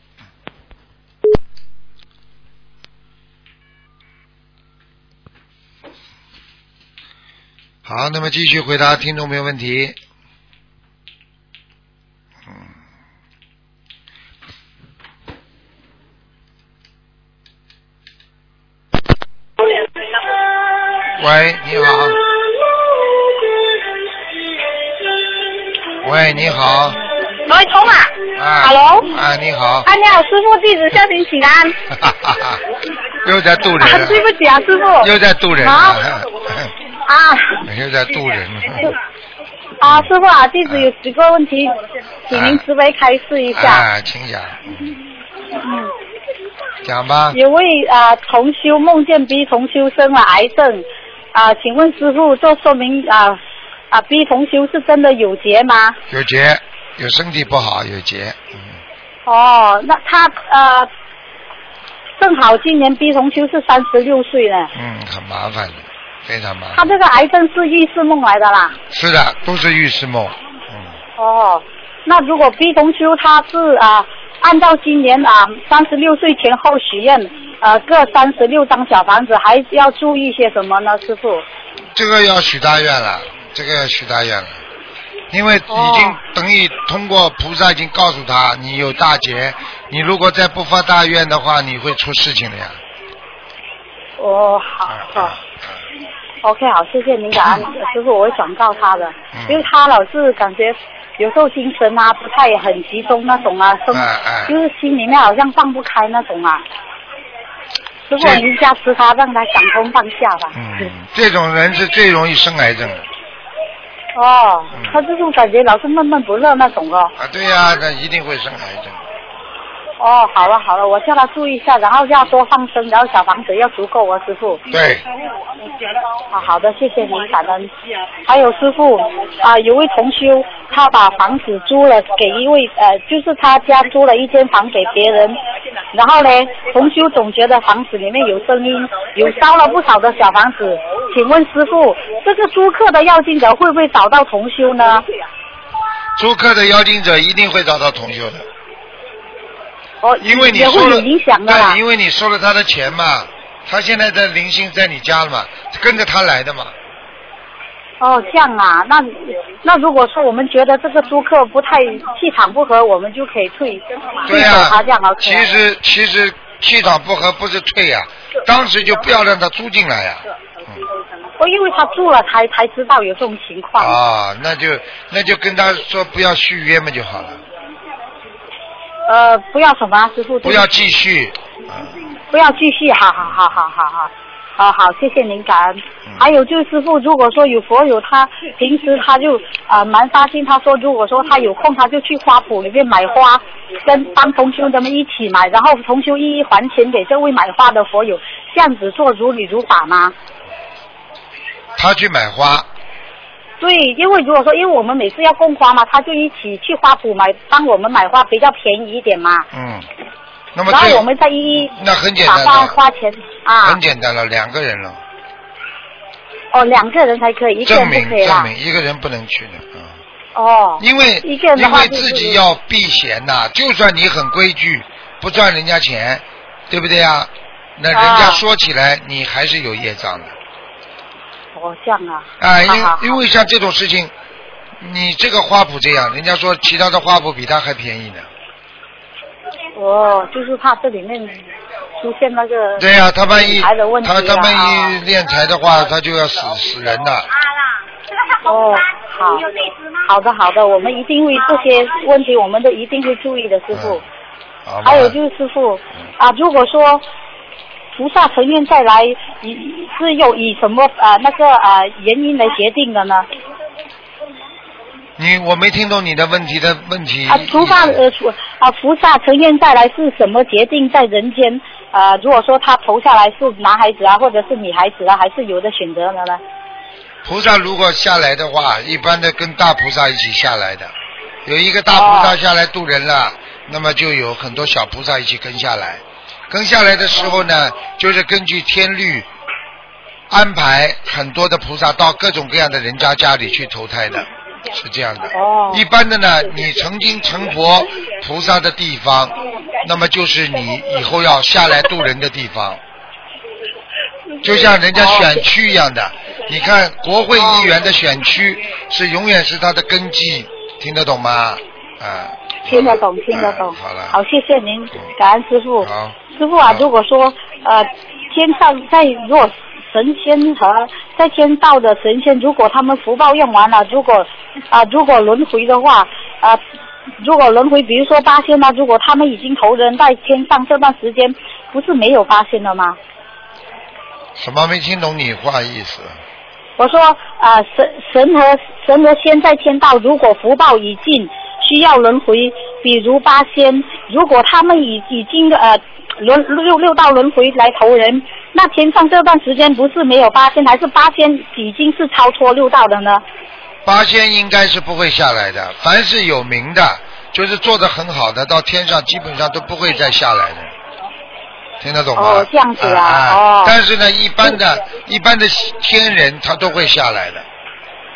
好。好，那么继续回答听众朋友问题。嗯。喂，你好。喂，你好。喂，通啊啊。Hello 啊，你好。啊，你好，师傅，弟子向您请安。哈哈哈，又在渡人 啊，对不起啊，师傅。又在渡人好。啊又在渡人。啊，师傅啊，弟子有几个问题，请您慈悲开示一下。啊，请讲。嗯，讲吧。有位啊同修梦见 B 同修生了癌症，啊，请问师傅，这说明啊啊 B 同修是真的有劫吗？有劫，有身体不好，有劫。嗯，哦，那他呃，正好今年 B 同修是三十六岁呢，嗯，很麻烦的，非常麻烦他。这个癌症是预示梦来的啦。是的，都是预示梦。嗯，哦，那如果 B 同修他是啊，按照今年啊三十六岁前后许愿，呃各三十六张小房子，还要注意些什么呢，师傅？这个要许大愿了，这个要许大愿了，因为已经哦。等于通过菩萨已经告诉他，你有大劫，你如果再不发大愿的话，你会出事情的呀。哦，好啊好。啊，OK，好，谢谢您感恩。师傅，我会转告他的，嗯。因为他老是感觉有时候精神啊不太很集中那种啊，生哎哎。就是心里面好像放不开那种啊。师傅这，您加持他，让他想通放下吧。嗯，这种人是最容易生癌症的哦，他这种感觉老是闷闷不乐那种哦。啊。对呀、那一定会生癌症。哦，好了好了，我叫他注意一下，然后要多放生，然后小房子要足够哦，师傅。对，啊，好的，谢谢您，感恩。还有师傅啊，有位同修，他把房子租了给一位呃，就是他家租了一间房给别人，然后呢，同修总觉得房子里面有声音，有烧了不少的小房子。请问师傅，这个租客的要经者会不会找到同修呢？租客的邀请者一定会找到同修的，哦，因为你也会收了有影响的啦对，。因为你收了他的钱嘛，他现在的灵性在你家了嘛，跟着他来的嘛。哦，这样啊，那那如果说我们觉得这个租客不太气场不合，我们就可以退退对呀、走他这样 OK 其实其实气场不合不是退呀、当时就不要让他租进来呀、哦，因为他住了才才知道有这种情况。啊，那就那就跟他说不要续约嘛就好了，呃，不要什么啊，师傅？不要继续。啊不要继续，好好好好好好。好好，谢谢您，感恩。嗯还有就是师傅，如果说有佛友他平时他就啊、蛮发心，他说如果说他有空，他就去花圃里面买花，跟帮同修他们一起买，然后同修一一还钱给这位买花的佛友，这样子做如理如法吗？他去买花，对，因为如果说因为我们每次要供花嘛，他就一起去花圃买，帮我们买花比较便宜一点嘛，嗯，那么这然后我们再一一那很简单的，花钱啊。很，简单了，两个人了，哦，两个人才可以，一个证明人不可以啦。证明一个人不能去的，嗯。哦，因为一个人因为自己要避嫌呐、就算你很规矩，不赚人家钱，对不对呀？那人家啊。说起来，你还是有业障的哦，像啊。啊，因好好因为像这种事情，你这个花圃这样，人家说其他的花圃比它还便宜呢。哦，就是怕这里面出现那个对呀、他万一他他万啊一练财的话，他就要死死人的。哦，好，好的好的，我们一定会这些问题，我们都一定会注意的，师傅。嗯还有就是师傅啊，如果说菩萨成愿再来，以是又以什么啊那个啊原因来决定的呢？你我没听懂你的问题的问题。啊，菩萨呃菩啊菩萨成愿再来是什么决定在人间？啊，如果说他投下来是男孩子啊，或者是女孩子啊，还是有的选择的呢？菩萨如果下来的话，一般的跟大菩萨一起下来的，有一个大菩萨下来渡人了，那么就有很多小菩萨一起跟下来。跟下来的时候呢，就是根据天律安排很多的菩萨到各种各样的人家家里去投胎的，是这样的。哦一般的呢，你曾经成佛菩萨的地方，那么就是你以后要下来渡人的地方。就像人家选区一样的。你看国会议员的选区是永远是他的根基，听得懂吗？啊。听得懂，听得懂。好了。好，谢谢您，感恩师傅。好。师傅啊，如果说呃天上在如果神仙和在天道的神仙，如果他们福报用完了，如果啊如果轮回的话啊。如果轮回，比如说八仙呢？如果他们已经投人在天上这段时间，不是没有八仙了吗？什么没听懂你话意思？我说啊，神神和神和仙在天道，如果福报已尽，需要轮回，比如八仙，如果他们已已经呃轮六六道轮回来投人，那天上这段时间不是没有八仙，还是八仙已经是超脱六道的呢？八仙应该是不会下来的，凡是有名的，就是做的很好的，到天上基本上都不会再下来的，听得懂吗？哦，这样子啊，哦。但是呢，一般的、一般的天人他都会下来的，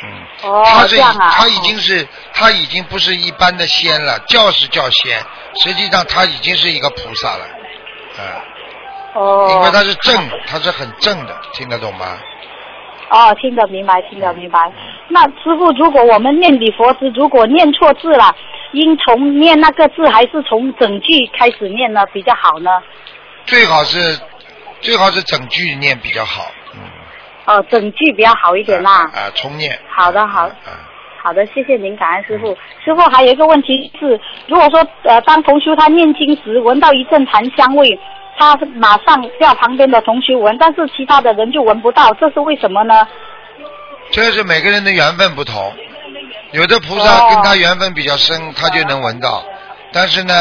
嗯。哦，这样啊。他已经是，他已经不是一般的仙了，叫是叫仙，实际上他已经是一个菩萨了，嗯。哦。因为他是正，他是很正的，听得懂吗？哦，听得明白，听得明白。那师傅，如果我们念礼佛时，如果念错字了，应从念那个字，还是从整句开始念呢比较好呢？最好是，最好是整句念比较好。嗯。哦，整句比较好一点啦。啊，重念。好的，好。好的，谢谢您，感恩师傅。师傅还有一个问题是，如果说呃，当同修他念经时闻到一阵檀香味，他马上叫旁边的同修闻，但是其他的人就闻不到，这是为什么呢？这是每个人的缘分不同，有的菩萨跟他缘分比较深，他就能闻到。但是呢，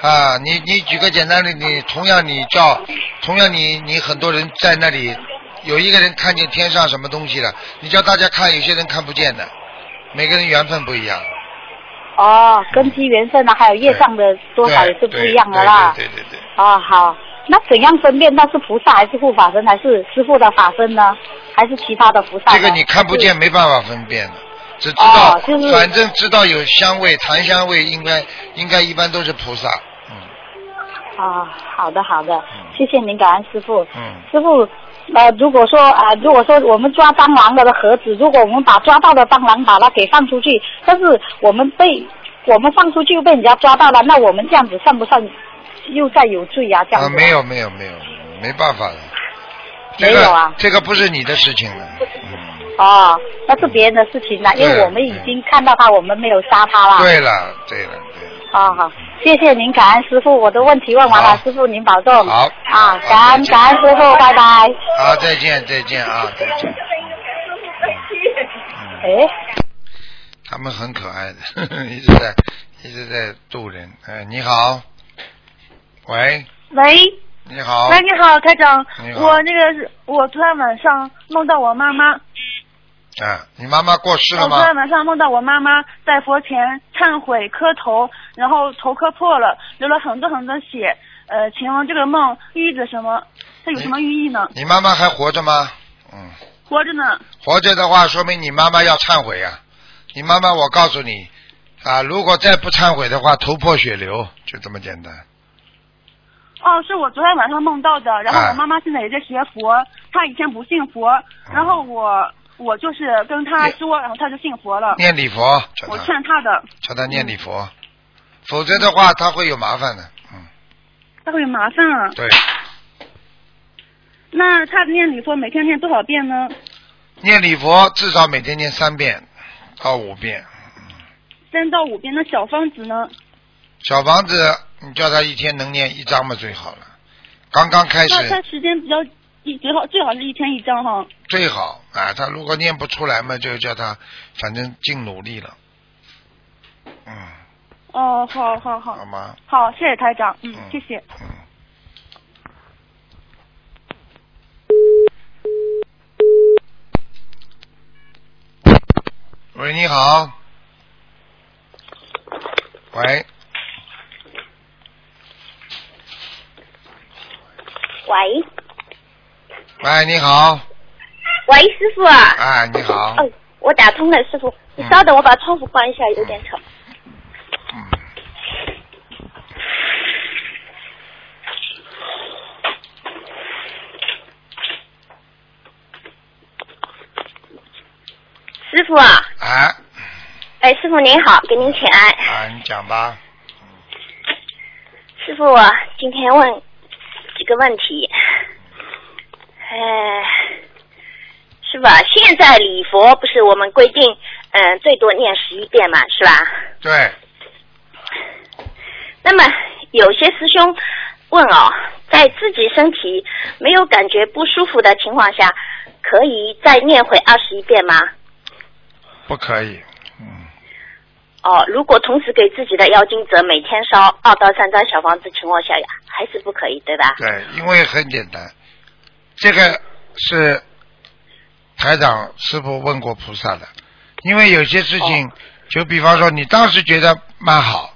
啊，你你举个简单的，你同样你叫，同样你你很多人在那里，有一个人看见天上什么东西了，你叫大家看，有些人看不见的，每个人缘分不一样。哦，根基缘分呢，还有业障的多少也是不一样的啦。对对对对。哦，好。那怎样分辨那是菩萨还是护法神还是师傅的法身呢？还是其他的菩萨？这个你看不见，没办法分辨的，只知道，反正知道有香味，檀香味应该应该一般都是菩萨。嗯。啊，好的好的，谢谢您，感恩师傅。嗯。师傅，呃，如果说啊，如果说我们抓蟑螂的盒子，如果我们把抓到的蟑螂把它给放出去，但是我们被我们放出去又被人家抓到了，那我们这样子算不算？又在有罪呀，这样子。啊，没有没有没有，没办法的。没有啊。这个不是你的事情了。嗯。哦，那是别人的事情了，因为我们已经看到他，我们没有杀他了。对了，对了，对。哦好，谢谢您，感恩师傅，我的问题问完了，师傅您保重。好。啊，感恩感恩师傅，拜拜。好，再见再见啊，再见。哎。他们很可爱的，一直在一直在逗人。哎，你好。喂，喂，你好，喂，你好，台长，你好，我那个是我昨天晚上梦到我妈妈，啊，你妈妈过世了吗？我昨天晚上梦到我妈妈在佛前忏悔磕头，然后头磕破了，流了很多很多血，呃，请问这个梦寓意着什么？它有什么寓意呢？你妈妈还活着吗？嗯，活着呢。活着的话，说明你妈妈要忏悔啊！你妈妈，我告诉你啊，如果再不忏悔的话，头破血流，就这么简单。哦，是我昨天晚上梦到的。然后我妈妈现在也在学佛，她以前不信佛，然后我我就是跟他说，然后他就信佛了。念礼佛，我劝他的。叫他念礼佛，否则的话他会有麻烦的，嗯。他会有麻烦啊。对。那他念礼佛每天念多少遍呢？念礼佛至少每天念三遍到五遍。三到五遍，那小方子呢？小房子。你叫他一天能念一张嘛最好了，刚刚开始。那他时间比较最好最好是一天一张哈。最好啊，他如果念不出来嘛，就叫他反正尽努力了。嗯。哦，好好好。好吗？好，谢谢台长，嗯，谢谢。嗯。喂，你好。喂。喂，喂，你好。喂，师傅。哎，你好。嗯，我打通了，师傅。你稍等，我把窗户关一下，有点吵。师傅。啊。哎，师傅，您好，给您请安。啊，你讲吧。师傅，今天问几个问题。呃，师傅啊，现在礼佛不是我们规定，嗯、最多念十一遍嘛，是吧？对，那么有些师兄问哦，在自己身体没有感觉不舒服的情况下，可以再念回二十一遍吗？不可以。嗯，哦，如果同时给自己的妖精者每天烧二到三张小房子情况下呀，还是不可以，对吧？对，因为很简单，这个是台长师傅问过菩萨的，因为有些事情，就比方说你当时觉得蛮好，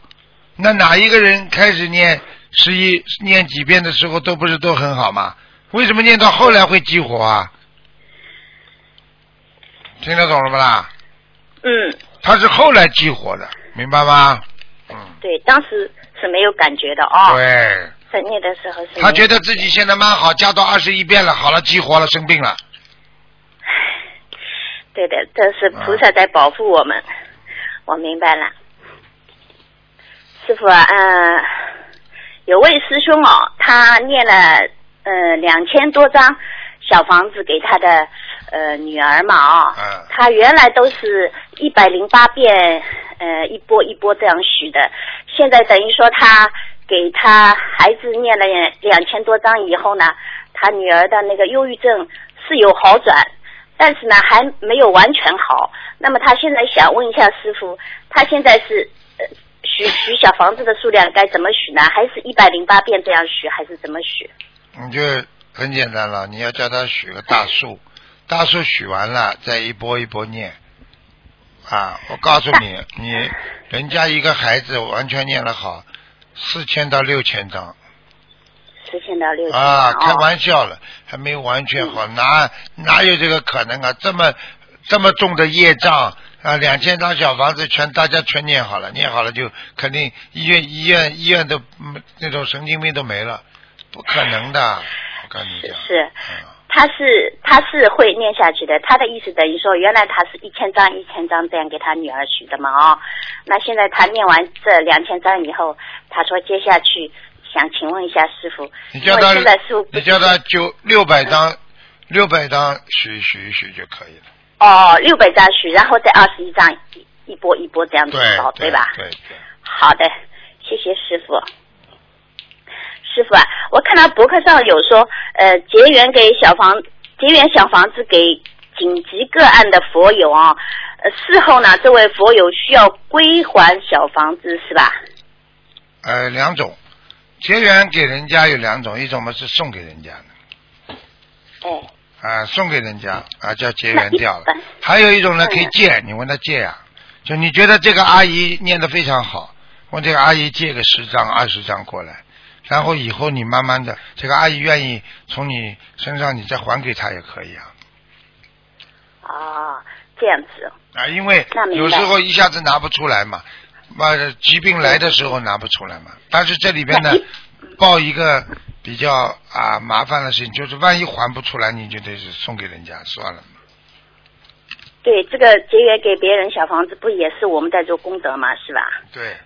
那哪一个人开始念十一念几遍的时候都不是都很好吗？为什么念到后来会激活啊？听得懂了不啦？嗯，他是后来激活的，明白吗？嗯，对，当时是没有感觉的哦。对，在念的时候是。他觉得自己现在蛮好，加到二十一遍了，好了，激活了，生病了。对的，这是菩萨在保护我们，我明白了。师傅啊，嗯、有位师兄哦，他念了呃两千多张小房子给他的呃女儿嘛哦，嗯他原来都是一百零八遍呃一波一波这样许的，现在等于说他给他孩子念了两千多章以后呢，他女儿的那个忧郁症是有好转，但是呢还没有完全好。那么他现在想问一下师傅，他现在是呃许许小房子的数量该怎么许呢？还是一百零八遍这样许，还是怎么许？你就很简单了，你要叫他许个大数，大数许完了再一波一波念。啊，我告诉你，你人家一个孩子完全念得好，四千到六千张。四千到六千啊，哦。开玩笑了，还没完全好，哪哪有这个可能啊？这么这么重的业障啊，两千张小房子全大家全念好了，念好了就肯定医院医院医院都嗯那种神经病都没了，不可能的，我跟你讲。是嗯。他是他是会念下去的，他的意思等于说，原来他是一千张一千张这样给他女儿许的嘛哦，那现在他念完这两千张以后，他说接下去想请问一下师傅，你叫他现在师傅，你叫他九六百张，六百张许许一许就可以了。哦六百张许，然后再二十一张一一波一波这样子对烧，对吧？对对，好的，谢谢师傅。师傅啊，我看到博客上有说，呃，结缘给小房结缘小房子给紧急个案的佛友啊，呃，事后呢，这位佛友需要归还小房子是吧？呃，两种结缘给人家有两种，一种嘛是送给人家的。哦，啊，送给人家啊，叫结缘掉了。还有一种呢，嗯可以借，你问他借呀、就你觉得这个阿姨念的非常好，问这个阿姨借个十张、二十张过来，然后以后你慢慢的，这个阿姨愿意从你身上你再还给她也可以啊。哦，这样子，啊，因为有时候一下子拿不出来嘛，嘛疾病来的时候拿不出来嘛。但是这里边呢，报一个比较啊麻烦的事情，就是万一还不出来，你就得是送给人家算了嘛。对，这个节约给别人小房子，不也是我们在做功德嘛，是吧？对。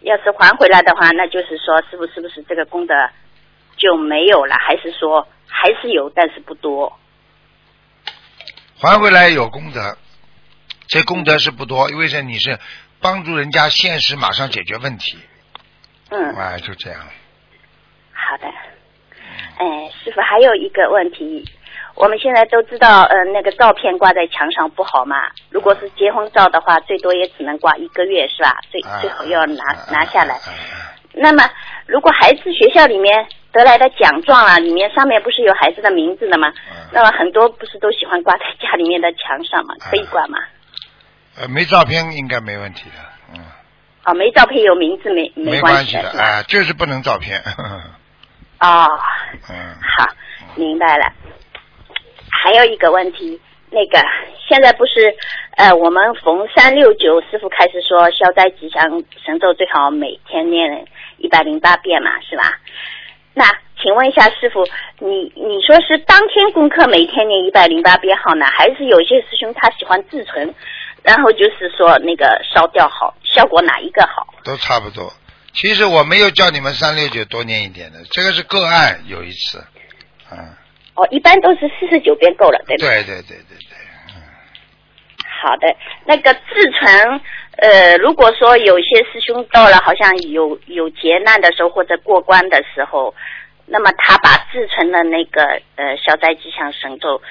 要是还回来的话，那就是说，是不是不是这个功德就没有了？还是说还是有，但是不多？还回来有功德，这功德是不多，因为是你是帮助人家现实马上解决问题，嗯，哎，就这样。好的。哎，师傅还有一个问题，我们现在都知道，呃，那个照片挂在墙上不好嘛。如果是结婚照的话，最多也只能挂一个月，是吧？最啊最好要拿啊拿下来。啊啊啊那么，如果孩子学校里面得来的奖状啊，里面上面不是有孩子的名字的吗？嗯那么很多不是都喜欢挂在家里面的墙上吗？可以挂吗？呃，没照片应该没问题的，嗯，哦，没照片有名字没没关关系的，的是吧？哎，就是不能照片，哦，嗯，好，明白了。还有一个问题，那个现在不是呃，我们逢三六九师傅开始说消灾吉祥神咒最好每天念一百零八遍嘛，是吧？那请问一下师傅，你你说是当天功课每天念一百零八遍好呢，还是有些师兄他喜欢自存，然后就是说那个烧掉好，效果哪一个好？都差不多。其实我没有叫你们三六九多念一点的，这个是个案，有一次，嗯，哦，一般都是四十九遍够了，对吧？对对对对对，嗯，好的，那个自存，呃，如果说有些师兄到了好像有有劫难的时候或者过关的时候，那么他把自存的那个呃消灾吉祥神咒，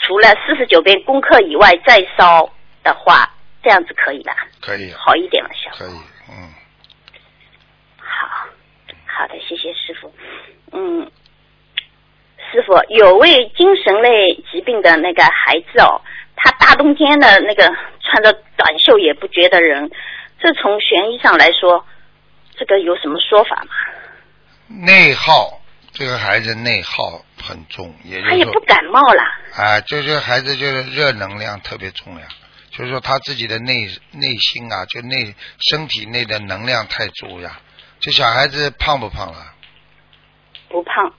除了四十九遍功课以外再烧的话，这样子可以吧？可以，好一点了，效果。可以，嗯，好，好的，谢谢师傅。嗯，师傅有位精神类疾病的那个孩子哦，他大冬天的那个穿着短袖也不觉得冷，这从悬疑上来说，这个有什么说法吗？内耗，这个孩子内耗很重，也就是他也不感冒了。啊，就是孩子就是热能量特别重呀，就是说他自己的内内心啊，就内身体内的能量太足呀。这小孩子胖不胖了？不胖，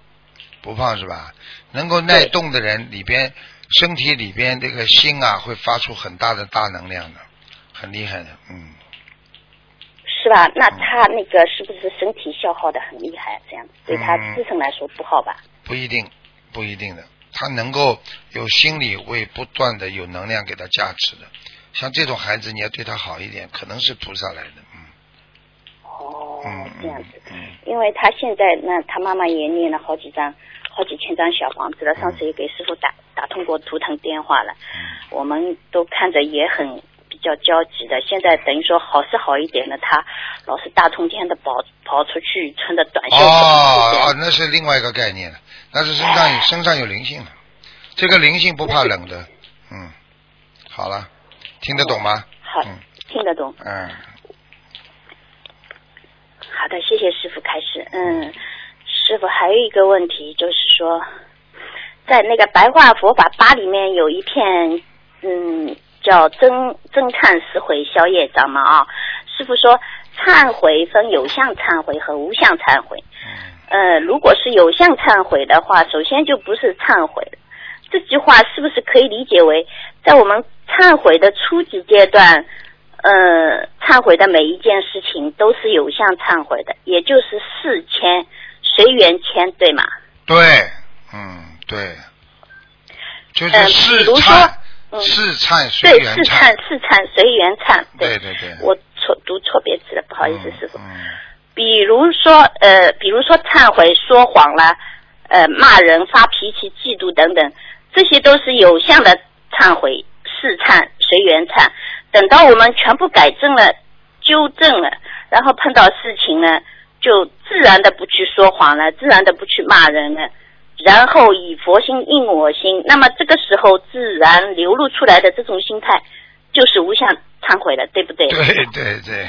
不胖是吧？能够耐冻的人里边，身体里边这个心啊，会发出很大的大能量的，很厉害的，嗯。是吧？那他那个是不是身体消耗的很厉害？这样子对他嗯自身来说不好吧？不一定，不一定的。他能够有心理会不断的有能量给他加持的，像这种孩子，你要对他好一点，可能是菩萨来的，嗯。哦，嗯这样子。嗯。因为他现在那他妈妈也念了好几张、好几千张小房子了，上次也给师傅打打通过图腾电话了，嗯。我们都看着也很比较焦急的。现在等于说好是好一点的，他老是大冬天的跑跑出去，穿着短袖哦跑出去这哦，那是另外一个概念了，那是身上有身上有灵性的，这个灵性不怕冷的，嗯，好了，听得懂吗？好嗯听得懂。嗯，好的，谢谢师傅开始。嗯，师傅还有一个问题就是说，在那个白话佛法八里面有一篇，嗯，叫真真忏实悔消业障嘛啊。师傅说，忏悔分有相忏悔和无相忏悔。呃，如果是有相忏悔的话，首先就不是忏悔了。这句话是不是可以理解为，在我们忏悔的初级阶段，呃，忏悔的每一件事情都是有相忏悔的，也就是事谦随缘签，对吗？对，嗯，对，就是嗯试比如说忏，嗯试忏随对，缘是忏是忏随缘忏，对对对，我错读错别字了，不好意思，师傅。嗯，比如说，呃，比如说忏悔、说谎了，呃，骂人、发脾气、嫉妒等等，这些都是有相的忏悔、是忏、随缘忏。等到我们全部改正了、纠正了，然后碰到事情呢，就自然的不去说谎了，自然的不去骂人了。然后以佛心应我心，那么这个时候自然流露出来的这种心态，就是无相忏悔了，对不对？对对对，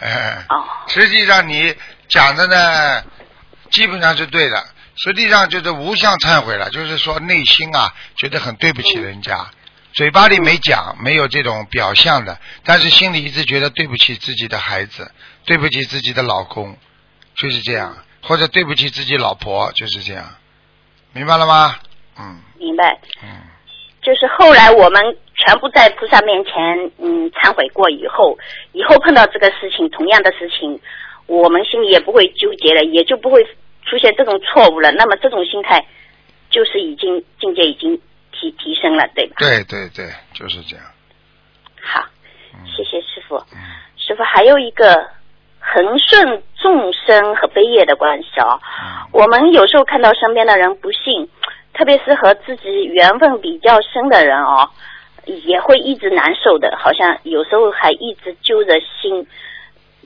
哎，哦，实际上你讲的呢，基本上是对的。实际上就是无相忏悔了，就是说内心啊觉得很对不起人家，嘴巴里没讲，没有这种表象的，但是心里一直觉得对不起自己的孩子，对不起自己的老公，就是这样，或者对不起自己老婆，就是这样，明白了吗？嗯。明白。嗯，就是后来我们全部在菩萨面前，嗯，忏悔过以后，以后碰到这个事情，同样的事情，我们心里也不会纠结了，也就不会出现这种错误了。那么这种心态，就是已经境界已经提提升了，对吧？对对对，就是这样。好，嗯谢谢师傅。嗯师傅还有一个恒顺众生和悲业的关系哦。嗯我们有时候看到身边的人不幸，特别是和自己缘分比较深的人哦，也会一直难受的，好像有时候还一直揪着心。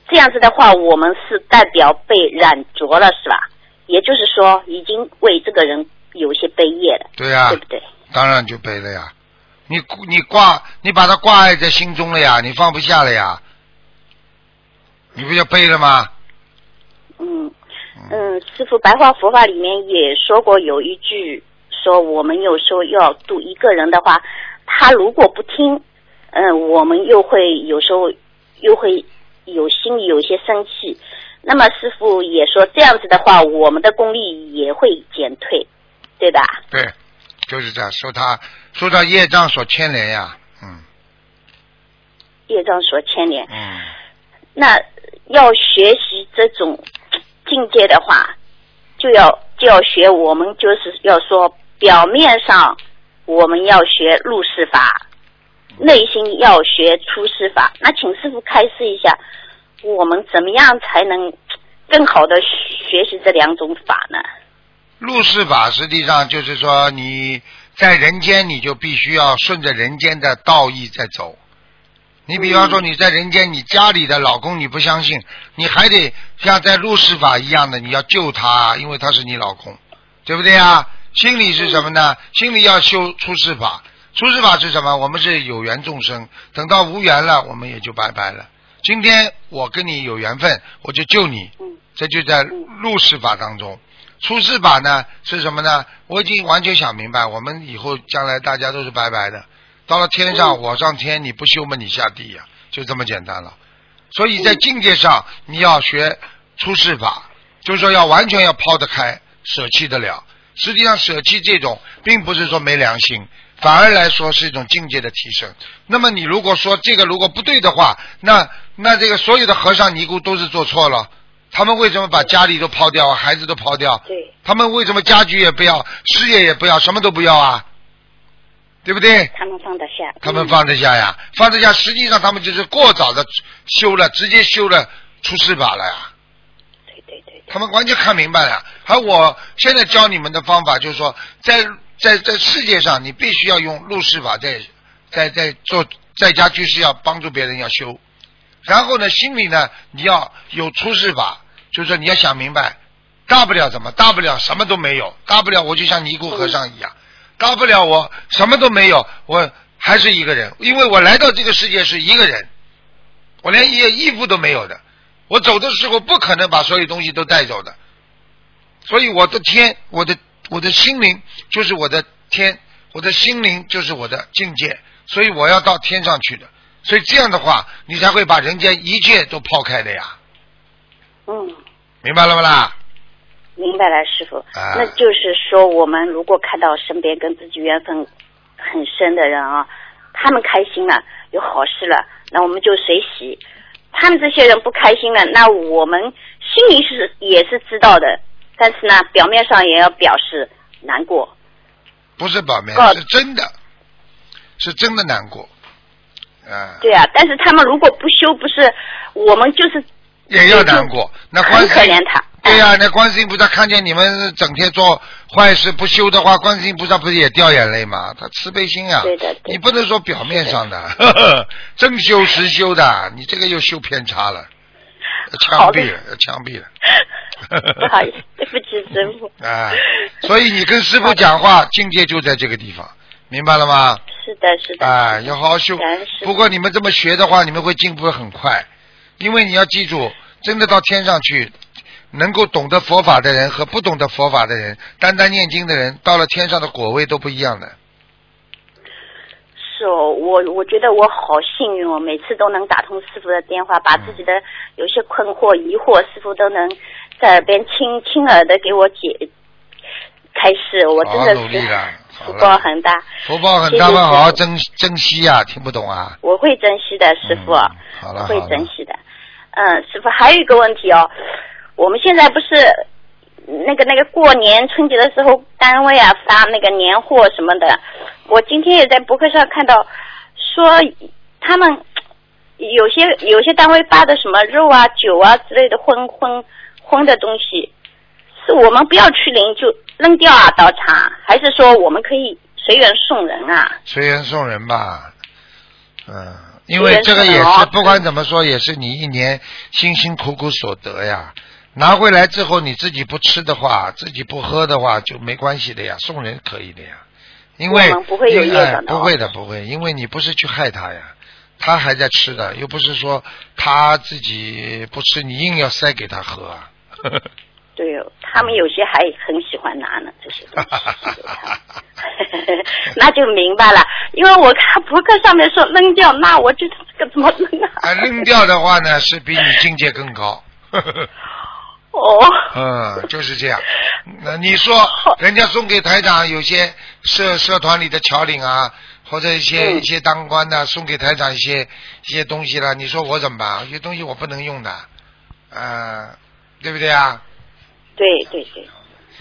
这样子的话，我们是代表被染着了，是吧？也就是说，已经为这个人有些悲业了，对呀、对不对？当然就背了呀。你你挂你把它挂碍在心中了呀，你放不下了呀，你不就背了吗？嗯嗯，师傅，白话佛法里面也说过有一句，说我们有时候要度一个人的话，他如果不听，嗯，我们又会有时候又会有心里有些生气。那么师傅也说这样子的话，我们的功力也会减退，对吧？对，就是这样，受他受他业障所牵连呀，嗯业障所牵连。嗯，那要学习这种境界的话，就要就要学我们就是要说表面上我们要学入世法，内心要学出世法。那请师傅开示一下，我们怎么样才能更好的学习这两种法呢？入世法实际上就是说你在人间，你就必须要顺着人间的道义在走。你比方说你在人间，你家里的老公你不相信，你还得像在入世法一样的，你要救他，因为他是你老公，对不对啊？心理是什么呢？心理要修出世法，出世法是什么？我们是有缘众生，等到无缘了，我们也就拜拜了。今天我跟你有缘分，我就救你，这就在入世法当中。出世法呢是什么呢？我已经完全想明白，我们以后将来大家都是拜拜的。到了天上，我上天，你不修嘛，你下地呀、就这么简单了。所以在境界上，你要学出世法，就是说要完全要抛得开，舍弃得了。实际上，舍弃这种，并不是说没良心，反而来说是一种境界的提升。那么，你如果说这个如果不对的话，那那这个所有的和尚尼姑都是做错了。他们为什么把家里都抛掉啊，孩子都抛掉？对，他们为什么家具也不要，事业也不要，什么都不要啊？对不对？他们放得下。他们放得下呀，放得下。实际上他们就是过早的修了，直接修了出事法了呀。他们完全看明白了。而我现在教你们的方法就是说，在在在世界上，你必须要用入世法在在在做在家居士要帮助别人要修，然后呢，心里呢你要有出世法，就是说你要想明白，大不了怎么，大不了什么都没有，大不了我就像尼姑和尚一样，大不了我什么都没有，我还是一个人，因为我来到这个世界是一个人，我连一件衣服都没有的，我走的时候不可能把所有东西都带走的，所以我的天，我的我的心灵就是我的天，我的心灵就是我的境界，所以我要到天上去的，所以这样的话，你才会把人间一切都抛开的呀，嗯，明白了不啦？明白了，师傅。啊那就是说，我们如果看到身边跟自己缘分很深的人啊，他们开心了，有好事了，那我们就随喜；他们这些人不开心了，那我们心里是也是知道的，但是呢，表面上也要表示难过。不是表面，告是真的，是真的难过，啊，对啊，但是他们如果不修，不是我们就是也要难过。那观很世可怜他。对呀、那观世音菩萨看见你们整天做坏事不修的话，观世音菩萨不是也掉眼泪吗？他慈悲心啊，对的对你不能说表面上的，呵呵 真修实修的，你这个又修偏差了，要枪毙了，要枪毙了。不好意思，对不起师傅。啊，所以你跟师傅讲话，境界就在这个地方，明白了吗？是的，是的。啊，要好好修。不过你们这么学的话，你们会进步很快，因为你要记住，真的到天上去，能够懂得佛法的人和不懂得佛法的人，单单念经的人，到了天上的果位都不一样的。是哦，我我觉得我好幸运哦，每次都能打通师傅的电话，把自己的有些困惑、疑惑，师傅都能在耳边轻轻耳的给我解开示，我真的是努力了，福报，很大，福报很大，们好好珍珍惜呀、听不懂啊？我会珍惜的，师傅，嗯好了会珍惜的。嗯，师傅还有一个问题哦，我们现在不是那个那个过年春节的时候，单位啊发那个年货什么的，我今天也在博客上看到说他们有些有些单位发的什么肉啊、酒啊之类的荤荤荤的东西，是我们不要去领就扔掉啊到场，还是说我们可以随缘送人啊？随缘送人吧，嗯，因为这个也是不管怎么说，也是你一年辛辛苦苦所得呀。拿回来之后，你自己不吃的话，自己不喝的话，就没关系的呀，送人可以的呀。因为不会有的哦不会的，不会，因为你不是去害他呀，他还在吃的，又不是说他自己不吃，你硬要塞给他喝啊。对哦，他们有些还很喜欢拿呢，这些东西 那就明白了。因为我看博客上面说扔掉，那我这个怎么扔啊？啊，扔掉的话呢，是比你境界更高。哦，嗯，就是这样。那你说，人家送给台长有些社社团里的侨领啊，或者一些、嗯一些当官的送给台长一些一些东西了，你说我怎么办？有些东西我不能用的，呃，对不对啊？对对对，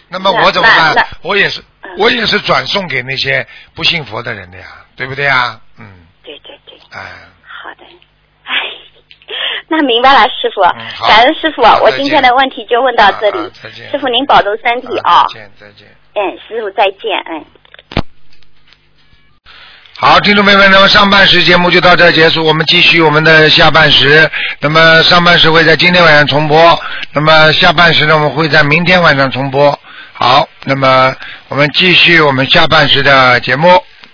那么我怎么办？我也是嗯，我也是转送给那些不信佛的人的呀，对不对啊？嗯，对对对，哎，好的。哎，那明白了，师傅。感恩师傅，我今天的问题就问到这里再见。师傅您保重身体啊再。见再见。嗯，师傅再见，嗯。好，听众朋友们，那么上半时节目就到这结束，我们继续我们的下半时。那么上半时会在今天晚上重播，那么下半时呢，我们会在明天晚上重播。好，那么我们继续我们下半时的节目。